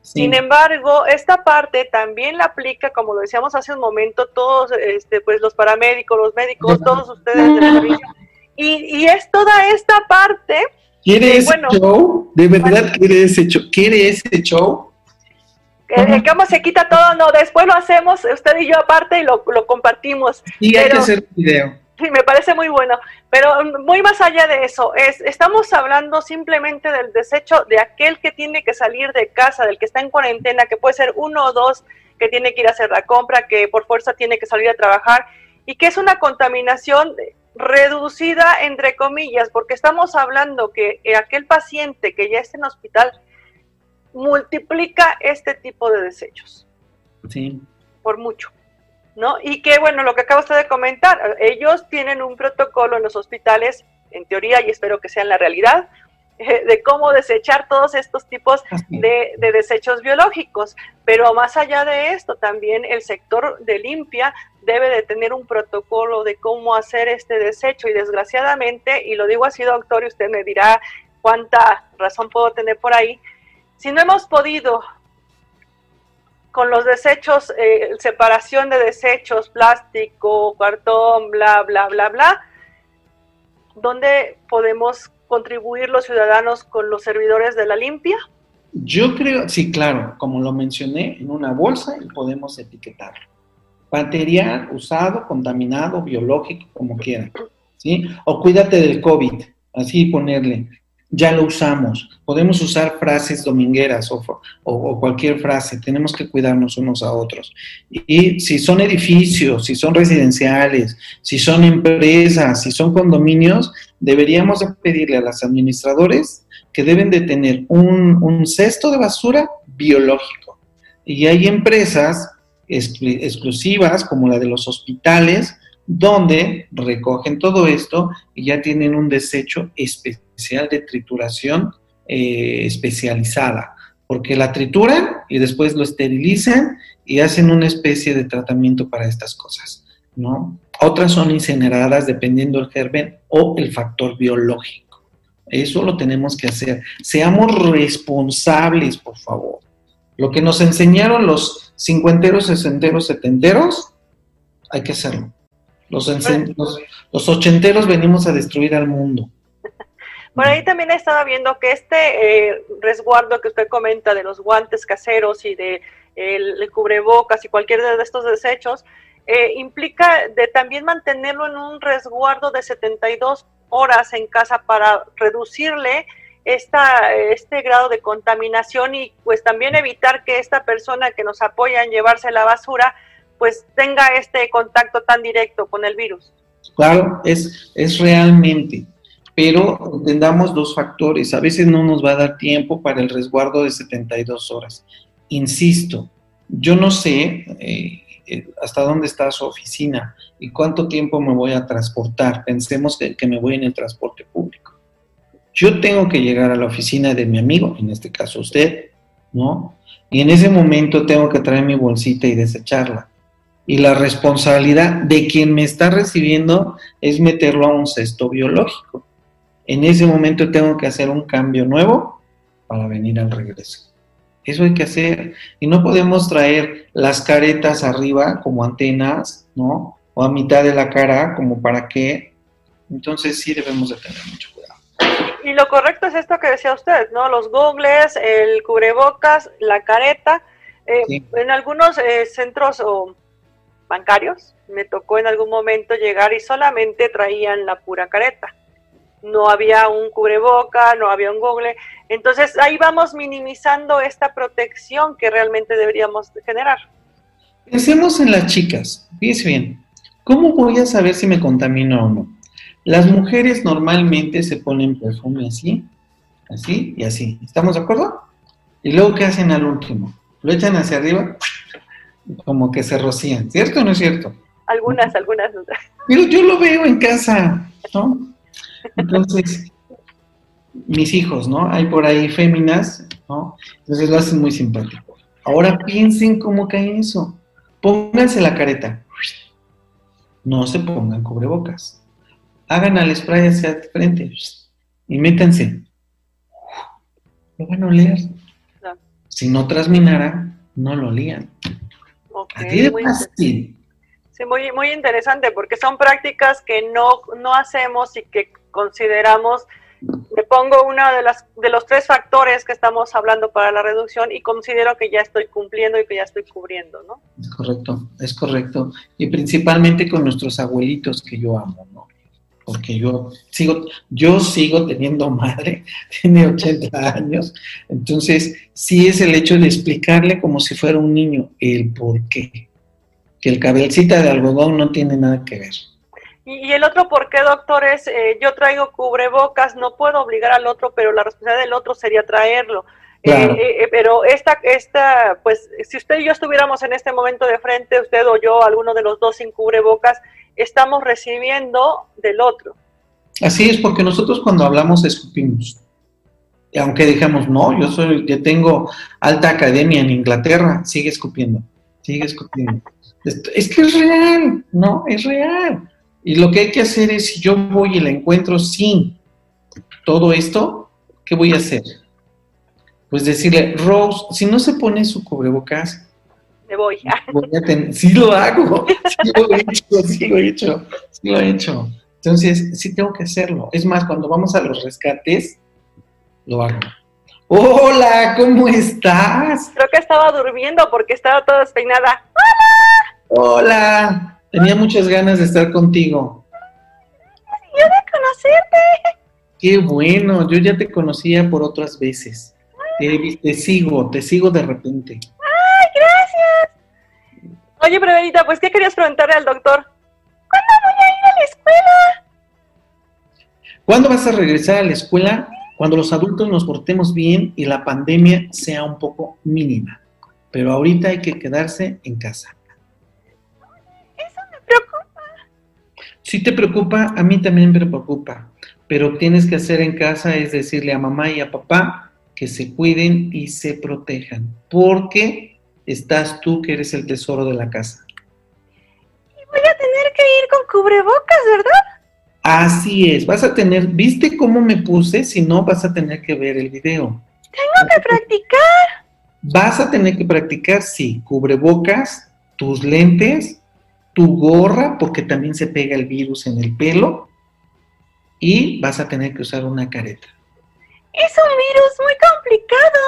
Sin embargo, esta parte también la aplica, como lo decíamos hace un momento, todos, este, pues los paramédicos, los médicos, todos ustedes del servicio. Y, y es toda esta parte ¿Quiere ese show? ¿De verdad quiere ese show? ¿Quiere ese show? Eh, ¿Cómo se quita todo? No, después lo hacemos usted y yo aparte y lo, compartimos. Y hay que hacer un video. Sí, me parece muy bueno. Pero muy más allá de eso, es, estamos hablando simplemente del desecho de aquel que tiene que salir de casa, del que está en cuarentena, que puede ser uno o dos, que tiene que ir a hacer la compra, que por fuerza tiene que salir a trabajar, y que es una contaminación reducida entre comillas, porque estamos hablando que aquel paciente que ya está en hospital multiplica este tipo de desechos. Sí. Por mucho. ¿No? Y que bueno, lo que acaba usted de comentar, ellos tienen un protocolo en los hospitales, en teoría, y espero que sea en la realidad, de cómo desechar todos estos tipos de, desechos biológicos. Pero más allá de esto, también el sector de limpia debe de tener un protocolo de cómo hacer este desecho y desgraciadamente, y lo digo así doctor, y usted me dirá cuánta razón puedo tener por ahí, si no hemos podido con los desechos, eh, separación de desechos, plástico, cartón, bla, bla, bla, bla, ¿dónde podemos contribuir los ciudadanos con los servidores de la limpia? Yo creo, sí, claro, como lo mencioné, en una bolsa y podemos etiquetarlo. Material usado, contaminado, biológico, como quieran. ¿sí? O cuídate del COVID, así ponerle ya lo usamos. Podemos usar frases domingueras o, cualquier frase. Tenemos que cuidarnos unos a otros. Y, si son edificios, si son residenciales, si son empresas, si son condominios, deberíamos pedirle a los administradores que deben de tener un, un cesto de basura biológico. Y hay empresas exclusivas como la de los hospitales, donde recogen todo esto y ya tienen un desecho especial de trituración eh, especializada, porque la trituran y después lo esterilizan y hacen una especie de tratamiento para estas cosas, ¿no? Otras son incineradas dependiendo del germen o el factor biológico. Eso lo tenemos que hacer. Seamos responsables, por favor. Lo que nos enseñaron los cincuenteros, sesenteros, setenteros, hay que hacerlo. Los, los, ochenteros venimos a destruir al mundo. Por ahí también estaba viendo que este eh, resguardo que usted comenta de los guantes caseros y de el, cubrebocas y cualquier de estos desechos, eh, implica de también mantenerlo en un resguardo de 72 horas en casa para reducirle esta, este grado de contaminación y pues también evitar que esta persona que nos apoya en llevarse la basura pues tenga este contacto tan directo con el virus. Claro, es, es realmente, pero entendamos dos factores. A veces no nos va a dar tiempo para el resguardo de 72 horas. Insisto, yo no sé eh, eh, hasta dónde está su oficina y cuánto tiempo me voy a transportar. Pensemos que, que me voy en el transporte público. Yo tengo que llegar a la oficina de mi amigo, en este caso usted, ¿no? Y en ese momento tengo que traer mi bolsita y desecharla y la responsabilidad de quien me está recibiendo es meterlo a un cesto biológico. En ese momento tengo que hacer un cambio nuevo para venir al regreso. Eso hay que hacer. Y no podemos traer las caretas arriba como antenas, ¿no? O a mitad de la cara, como para que Entonces sí debemos de tener mucho cuidado. Y lo correcto es esto que decía usted, ¿no? Los googles, el cubrebocas, la careta. Eh, Sí. En algunos eh, centros o bancarios me tocó en algún momento llegar y solamente traían la pura careta. No había un cubreboca, no había un google. Entonces ahí vamos minimizando esta protección que realmente deberíamos generar. Pensemos en las chicas. Fíjese bien. ¿Cómo voy a saber si me contamino o no? Las mujeres normalmente se ponen perfume así, así y así. ¿Estamos de acuerdo? Y luego, ¿qué hacen al último? Lo echan hacia arriba, como que se rocían. ¿Cierto o no es cierto? Algunas, algunas. Pero yo lo veo en casa, ¿no? Entonces, mis hijos, ¿no? Hay por ahí féminas, ¿no? Entonces lo hacen muy simpático. Ahora piensen cómo cae eso. Pónganse la careta. No se pongan cubrebocas. Hagan al spray hacia frente y métanse. Lo van a oler. Claro. Si no trasminara, no lo olían. Muy fácil. Sí, muy, muy interesante porque son prácticas que no, no hacemos y que consideramos. Me pongo uno de, las, de los tres factores que estamos hablando para la reducción y considero que ya estoy cumpliendo y que ya estoy cubriendo, ¿no? Es correcto, es correcto. Y principalmente con nuestros abuelitos que yo amo. Porque yo sigo, yo sigo teniendo madre, tiene 80 años, entonces sí es el hecho de explicarle como si fuera un niño el por qué. Que el cabecita de algodón no tiene nada que ver. Y, el otro por qué, doctor, es eh, yo traigo cubrebocas, no puedo obligar al otro, pero la responsabilidad del otro sería traerlo. Claro. Eh, eh, pero esta, esta, pues, si usted y yo estuviéramos en este momento de frente, usted o yo, alguno de los dos sin cubrebocas, estamos recibiendo del otro. Así es, porque nosotros cuando hablamos escupimos. Y aunque digamos, no, yo soy, yo tengo alta academia en Inglaterra, sigue escupiendo, sigue escupiendo. Esto- Es que es real, no, es real. Y lo que hay que hacer es, si yo voy y la encuentro sin todo esto, ¿qué voy a hacer? Pues decirle, Rose, si no se pone su cubrebocas, Me voy. voy a tener- sí lo hago, sí lo he hecho, sí lo he hecho, sí lo he hecho. Entonces, sí tengo que hacerlo. Es más, cuando vamos a los rescates, lo hago. Hola, ¿cómo estás? Creo que estaba durmiendo porque estaba toda despeinada. Hola, tenía muchas ganas de estar contigo. Yo de conocerte. Qué bueno, yo ya te conocía por otras veces. Te, te sigo, te sigo de repente. Ay, gracias. Oye, Prevenita, pues, ¿qué querías preguntarle al doctor? ¿Cuándo voy a ir a la escuela? ¿Cuándo vas a regresar a la escuela? Cuando los adultos nos portemos bien y la pandemia sea un poco mínima. Pero ahorita hay que quedarse en casa. Eso me preocupa. Si te preocupa, a mí también me preocupa. Pero tienes que hacer en casa es decirle a mamá y a papá que se cuiden y se protejan. Porque estás tú que eres el tesoro de la casa. Y voy a tener que ir con cubrebocas, ¿verdad? Así es, vas a tener, ¿viste cómo me puse? Si no, vas a tener que ver el video. Tengo que practicar. Vas a tener que practicar, sí, cubrebocas, tus lentes, tu gorra, porque también se pega el virus en el pelo, y vas a tener que usar una careta. Es un virus muy complicado.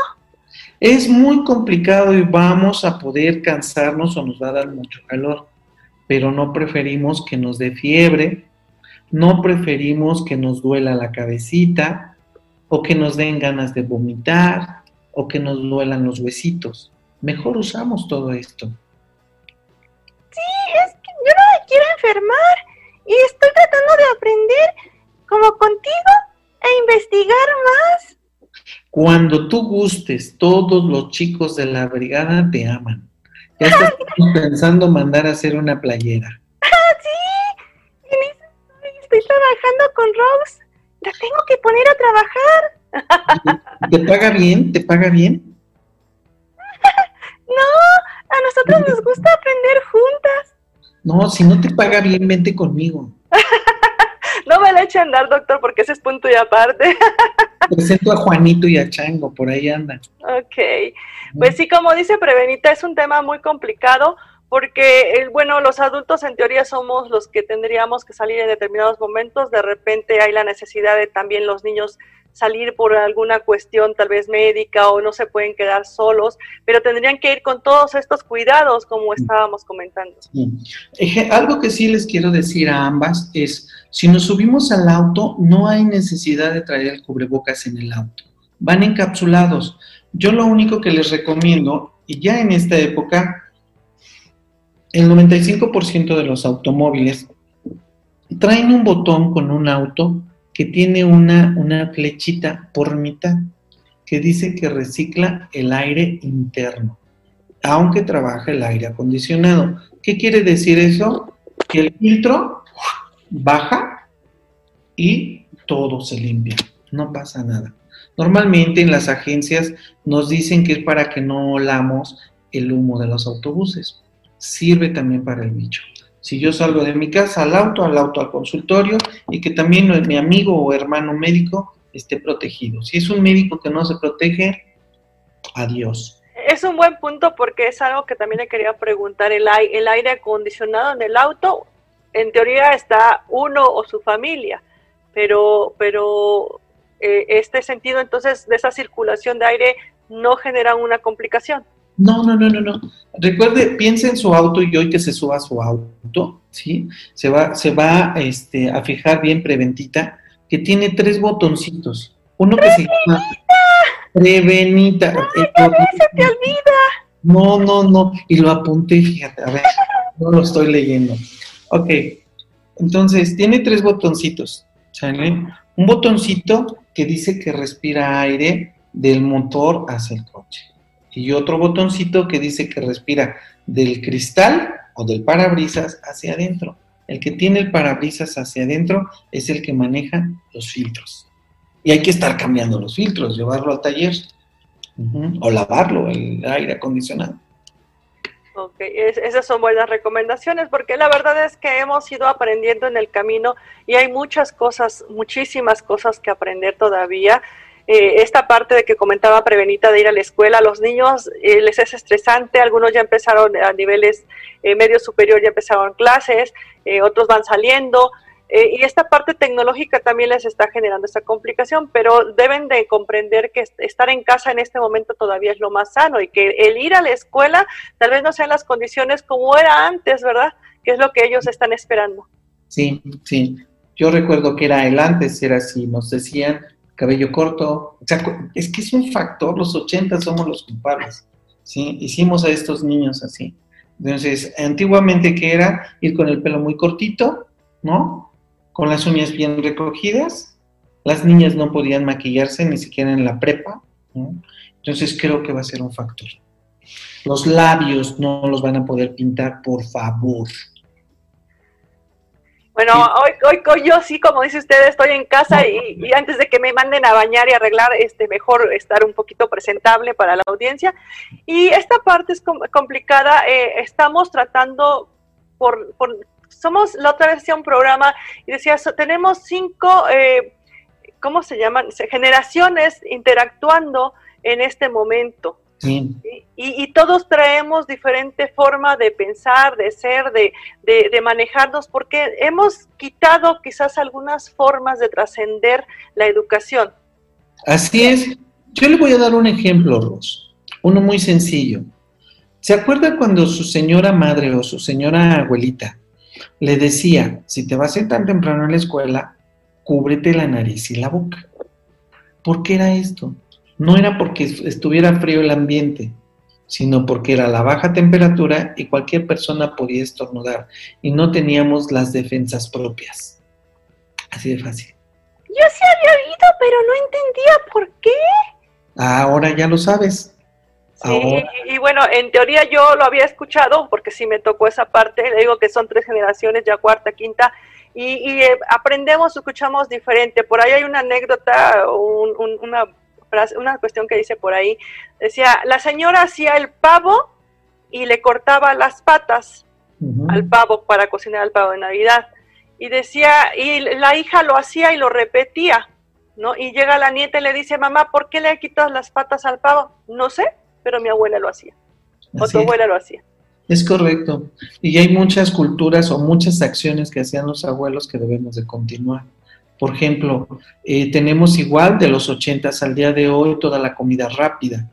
Es muy complicado y vamos a poder cansarnos o nos va a dar mucho calor, pero no preferimos que nos dé fiebre, no preferimos que nos duela la cabecita o que nos den ganas de vomitar o que nos duelan los huesitos. Mejor usamos todo esto. Sí, es que yo no me quiero enfermar y estoy tratando de aprender como contigo e investigar más. Cuando tú gustes, todos los chicos de la brigada te aman. Ya estás pensando mandar a hacer una playera. Ah, sí. En eso estoy, estoy trabajando con Rose. La tengo que poner a trabajar. ¿Te paga bien? ¿Te paga bien? No, a nosotros nos gusta aprender juntas. No, si no te paga bien, vente conmigo. No me la eche a andar, doctor, porque ese es punto y aparte. Presento a Juanito y a Chango, por ahí andan. Ok, pues sí, como dice Prevenita, es un tema muy complicado porque, eh, bueno, los adultos en teoría somos los que tendríamos que salir en determinados momentos, de repente hay la necesidad de también los niños salir por alguna cuestión tal vez médica o no se pueden quedar solos, pero tendrían que ir con todos estos cuidados como estábamos comentando. Algo que sí les quiero decir a ambas es, si nos subimos al auto, no hay necesidad de traer el cubrebocas en el auto, van encapsulados. Yo lo único que les recomiendo, y ya en esta época, el 95% de los automóviles traen un botón con un auto que tiene una, una flechita por mitad que dice que recicla el aire interno, aunque trabaja el aire acondicionado. ¿Qué quiere decir eso? Que el filtro baja y todo se limpia, no pasa nada. Normalmente en las agencias nos dicen que es para que no olamos el humo de los autobuses. Sirve también para el bicho si yo salgo de mi casa al auto, al auto al consultorio y que también mi amigo o hermano médico esté protegido. Si es un médico que no se protege, adiós. Es un buen punto porque es algo que también le quería preguntar. El, el aire acondicionado en el auto, en teoría está uno o su familia, pero, pero eh, este sentido entonces de esa circulación de aire no genera una complicación. No, no, no, no, no. Recuerde, piense en su auto y hoy que se suba a su auto, ¿sí? Se va, se va este, a fijar bien preventita que tiene tres botoncitos. Uno que se llama Prevenita. No, se te olvida. No, no, no. Y lo apunté, fíjate, a ver, no lo estoy leyendo. Ok, entonces tiene tres botoncitos, ¿sale? Un botoncito que dice que respira aire del motor hacia el coche y otro botoncito que dice que respira del cristal o del parabrisas hacia adentro. El que tiene el parabrisas hacia adentro es el que maneja los filtros. Y hay que estar cambiando los filtros, llevarlo al taller o lavarlo, el aire acondicionado. Ok, esas son buenas recomendaciones porque la verdad es que hemos ido aprendiendo en el camino y hay muchas cosas, muchísimas cosas que aprender todavía. Eh, esta parte de que comentaba Prevenita de ir a la escuela, a los niños eh, les es estresante, algunos ya empezaron a niveles eh, medio superior, ya empezaron clases, otros van saliendo, y esta parte tecnológica también les está generando esta complicación, pero deben de comprender que estar en casa en este momento todavía es lo más sano y que el ir a la escuela tal vez no sean las condiciones como era antes, ¿verdad? Que es lo que ellos están esperando. Sí, sí. Yo recuerdo que era el antes, era así, nos decían cabello corto. Es que es un factor, los 80 somos los culpables. ¿sí? Hicimos a estos niños así. Entonces, antiguamente, que era? Ir con el pelo muy cortito, ¿no? Con las uñas bien recogidas. Las niñas no podían maquillarse ni siquiera en la prepa. Entonces, creo que va a ser un factor. Los labios no los van a poder pintar, por favor. Bueno, hoy, hoy, yo sí, como dice usted, estoy en casa y, antes de que me manden a bañar y arreglar, este, mejor estar un poquito presentable para la audiencia. Y esta parte es complicada. Eh, estamos tratando por, somos la otra vez hacía un programa y decía, tenemos cinco, eh, ¿cómo se llaman? Generaciones interactuando en este momento. Y, todos traemos diferente forma de pensar, de ser, de, manejarnos, porque hemos quitado quizás algunas formas de trascender la educación. Así es. Yo le voy a dar un ejemplo, Ros, uno muy sencillo. ¿Se acuerda cuando su señora madre o su señora abuelita le decía, si te vas a ir tan temprano a la escuela, cúbrete la nariz y la boca? ¿Por qué era esto? No era porque estuviera frío el ambiente, sino porque era la baja temperatura y cualquier persona podía estornudar y no teníamos las defensas propias. Así de fácil. Yo sí había oído, pero no entendía por qué. Ahora ya lo sabes. Sí, y, bueno, en teoría yo lo había escuchado porque sí me tocó esa parte, le digo que son tres generaciones, ya cuarta, quinta, y, eh, aprendemos, escuchamos diferente. Por ahí hay una anécdota, una una cuestión que dice por ahí, decía, la señora hacía el pavo y le cortaba las patas al pavo para cocinar el pavo de Navidad. Y decía, y la hija lo hacía y lo repetía, ¿no? Y llega la nieta y le dice, mamá, ¿por qué le quitas las patas al pavo? No sé, pero mi abuela lo hacía. o tu abuela lo hacía. Es correcto. Y hay muchas culturas o muchas acciones que hacían los abuelos que debemos de continuar. Por ejemplo, eh, tenemos igual de los 80 al día de hoy toda la comida rápida.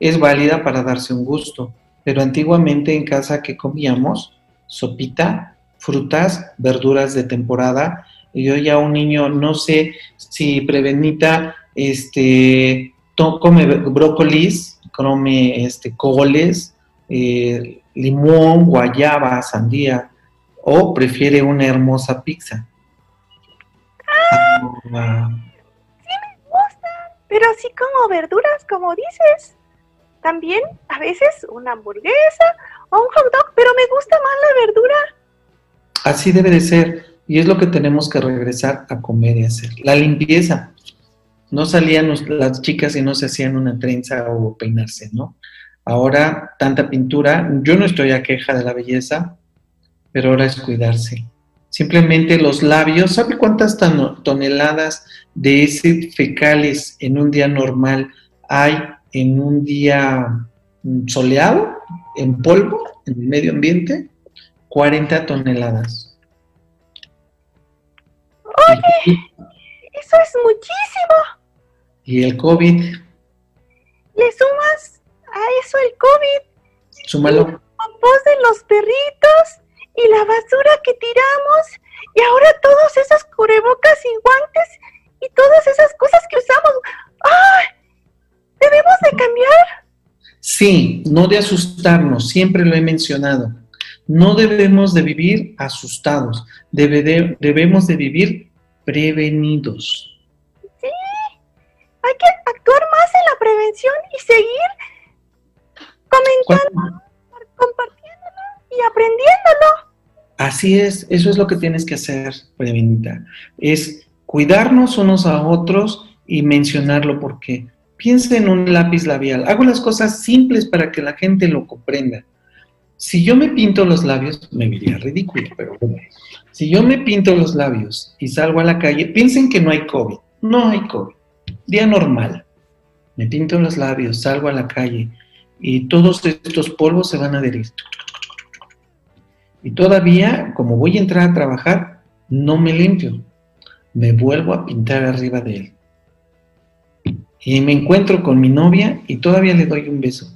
Es válida para darse un gusto, pero antiguamente en casa que comíamos sopita, frutas, verduras de temporada. Yo ya un niño, no sé si prevenita, este, come brócolis, come este, coles, eh, limón, guayaba, sandía, o prefiere una hermosa pizza. Sí me gusta, pero así como verduras, como dices. También a veces una hamburguesa o un hot dog, pero me gusta más la verdura. Así debe de ser. Y es lo que tenemos que regresar a comer y hacer. La limpieza. No salían las chicas y no se hacían una trenza o peinarse, ¿no? Ahora tanta pintura. Yo no estoy a queja de la belleza, pero ahora es cuidarse. Simplemente los labios, ¿sabe cuántas toneladas de ese fecales en un día normal hay en un día mm, soleado, en polvo, en el medio ambiente? 40 toneladas. Oye, eso es muchísimo. ¿Y el COVID? ¿Le sumas a eso el COVID? Súmalo. Y de los perritos y la basura que tiramos y ahora todos esos cubrebocas y guantes y todas esas cosas que usamos. ¡Ay! ¿Debemos de cambiar? Sí, no de asustarnos, siempre lo he mencionado. No debemos de vivir asustados, debemos de vivir prevenidos. Sí, hay que actuar más en la prevención y seguir comentando, compartiéndolo y aprendiéndolo. Así es, eso es lo que tienes que hacer, Prevenita. Es cuidarnos unos a otros y mencionarlo porque piensa en un lápiz labial. Hago las cosas simples para que la gente lo comprenda. Si yo me pinto los labios, me vería ridículo, pero bueno. Si yo me pinto los labios y salgo a la calle, piensen que no hay COVID. No hay COVID. Día normal. Me pinto los labios, salgo a la calle y todos estos polvos se van a adherir. Y todavía, como voy a entrar a trabajar, no me limpio. Me vuelvo a pintar arriba de él. Y me encuentro con mi novia y todavía le doy un beso.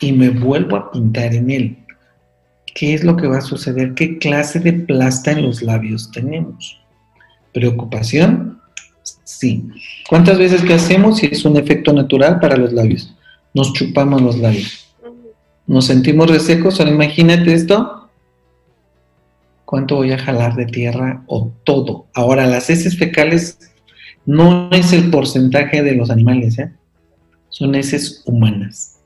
Y me vuelvo a pintar en él. ¿Qué es lo que va a suceder? ¿Qué clase de plasta en los labios tenemos? ¿Preocupación? Sí. ¿Cuántas veces que hacemos si es un efecto natural para los labios? Nos chupamos los labios. Nos sentimos resecos. Ahora imagínate esto cuánto voy a jalar de tierra o todo. Ahora, las heces fecales no es el porcentaje de los animales, ¿eh? son heces humanas.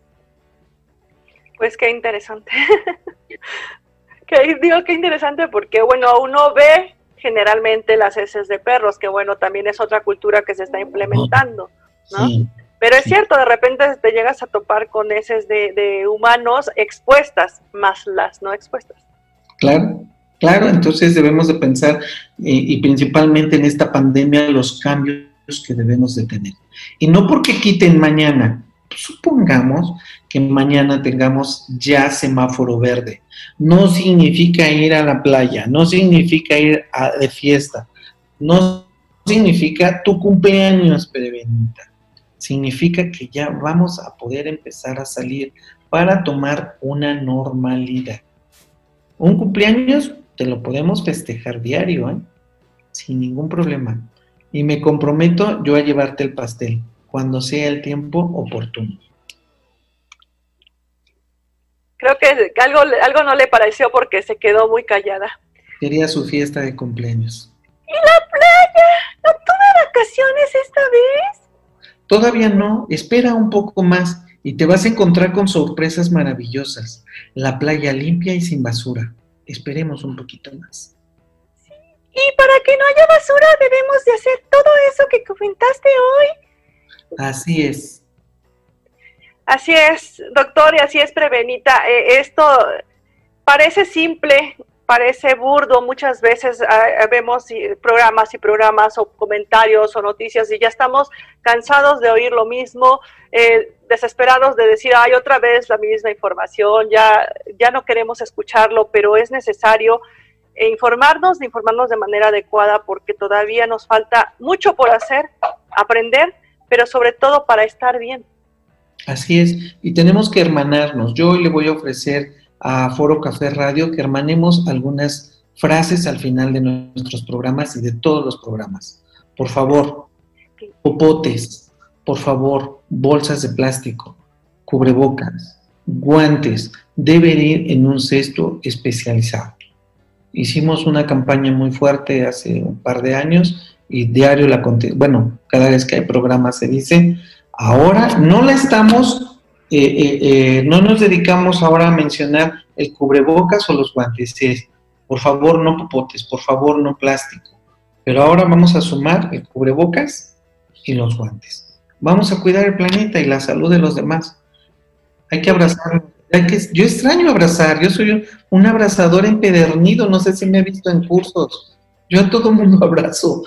Pues qué interesante. que, digo qué interesante porque, bueno, uno ve generalmente las heces de perros, que bueno, también es otra cultura que se está implementando, ¿no? Pero es cierto, de repente te llegas a topar con heces de, de humanos expuestas, más las no expuestas. Claro, Claro, entonces debemos de pensar y principalmente en esta pandemia los cambios que debemos de tener. Y no porque quiten mañana, supongamos que mañana tengamos ya semáforo verde. No significa ir a la playa, no significa ir a, de fiesta, no significa tu cumpleaños, prevenita. Significa que ya vamos a poder empezar a salir para tomar una normalidad. Un cumpleaños te lo podemos festejar diario, ¿eh? sin ningún problema. Y me comprometo yo a llevarte el pastel cuando sea el tiempo oportuno. Creo que algo, algo no le pareció porque se quedó muy callada. Quería su fiesta de cumpleaños. ¿Y la playa? ¿No tuve vacaciones esta vez? Todavía no, espera un poco más y te vas a encontrar con sorpresas maravillosas. La playa limpia y sin basura esperemos un poquito más. Y para que no haya basura debemos de hacer todo eso que comentaste hoy. Así es. Así es, doctor, y así es, Prevenita. Eh, esto parece simple, parece burdo. Muchas veces ah, vemos programas y programas o comentarios o noticias y ya estamos cansados de oír lo mismo, eh, desesperados de decir, hay otra vez la misma información, ya, ya no queremos escucharlo, pero es necesario informarnos, informarnos de manera adecuada porque todavía nos falta mucho por hacer, aprender, pero sobre todo para estar bien. Así es, y tenemos que hermanarnos. Yo hoy le voy a ofrecer a Foro Café Radio que hermanemos algunas frases al final de nuestros programas y de todos los programas. Por favor, popotes, por favor, bolsas de plástico, cubrebocas, guantes, deben ir en un cesto especializado. Hicimos una campaña muy fuerte hace un par de años y diario la bueno, cada vez que hay programas se dice, ahora no la estamos eh, eh, eh, no nos dedicamos ahora a mencionar el cubrebocas o los guantes. por favor, no popotes, por favor, no plástico. Pero ahora vamos a sumar el cubrebocas y los guantes. Vamos a cuidar el planeta y la salud de los demás. Hay que abrazar. que, yo extraño abrazar. Yo soy un, abrazador empedernido. No sé si me he visto en cursos. Yo a todo mundo abrazo.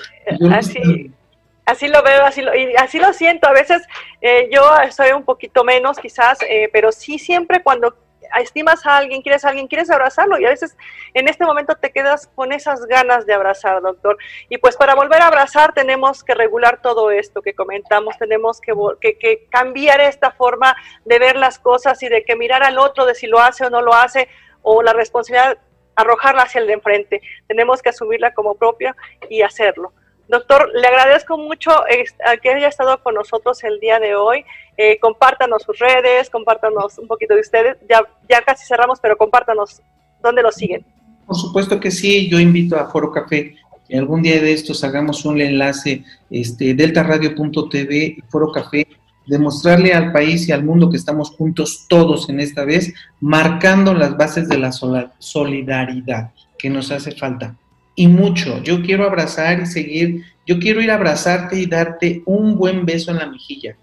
Así, Así lo veo, así lo, y así lo siento. A veces eh, yo soy un poquito menos, quizás, eh, pero sí siempre cuando estimas a alguien, quieres a alguien, quieres abrazarlo y a veces en este momento te quedas con esas ganas de abrazar, doctor. Y pues para volver a abrazar tenemos que regular todo esto que comentamos, tenemos que, que, que cambiar esta forma de ver las cosas y de que mirar al otro de si lo hace o no lo hace o la responsabilidad arrojarla hacia el de enfrente. Tenemos que asumirla como propia y hacerlo. Doctor, le agradezco mucho que haya estado con nosotros el día de hoy. Eh, compártanos sus redes, compártanos un poquito de ustedes. Ya, ya casi cerramos, pero compártanos dónde los siguen. Por supuesto que sí, yo invito a Foro Café que algún día de estos hagamos un enlace, este, deltaradio.tv y Foro Café, demostrarle al país y al mundo que estamos juntos todos en esta vez, marcando las bases de la solidaridad que nos hace falta y mucho. Yo quiero abrazar y seguir, yo quiero ir a abrazarte y darte un buen beso en la mejilla.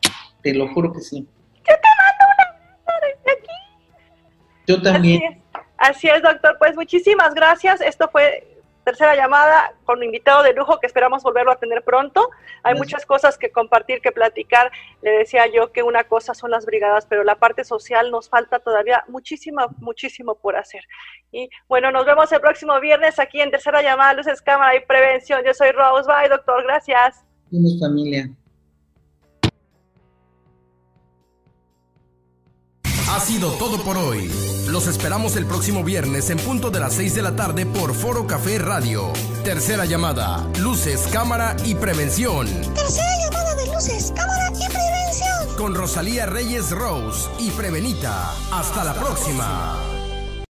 Te lo juro que sí. Yo te mando un abrazo desde aquí. Yo también. Así es. Así es, doctor. Pues muchísimas gracias. Esto fue tercera llamada con un invitado de lujo que esperamos volverlo a tener pronto. Hay muchas cosas que compartir, que platicar. Le decía yo que una cosa son las brigadas, pero la parte social nos falta todavía muchísimo, muchísimo por hacer. Y bueno, nos vemos el próximo viernes aquí en tercera llamada, Luces, Cámara y Prevención. Yo soy Rose. Bye, doctor. Gracias. Tienes familia. Ha sido todo por hoy. Los esperamos el próximo viernes en punto de las 6 de la tarde por Foro Café Radio. Tercera llamada, luces, cámara y prevención. Tercera llamada de luces, cámara y prevención. Con Rosalía Reyes Rose y Prevenita. Hasta la próxima.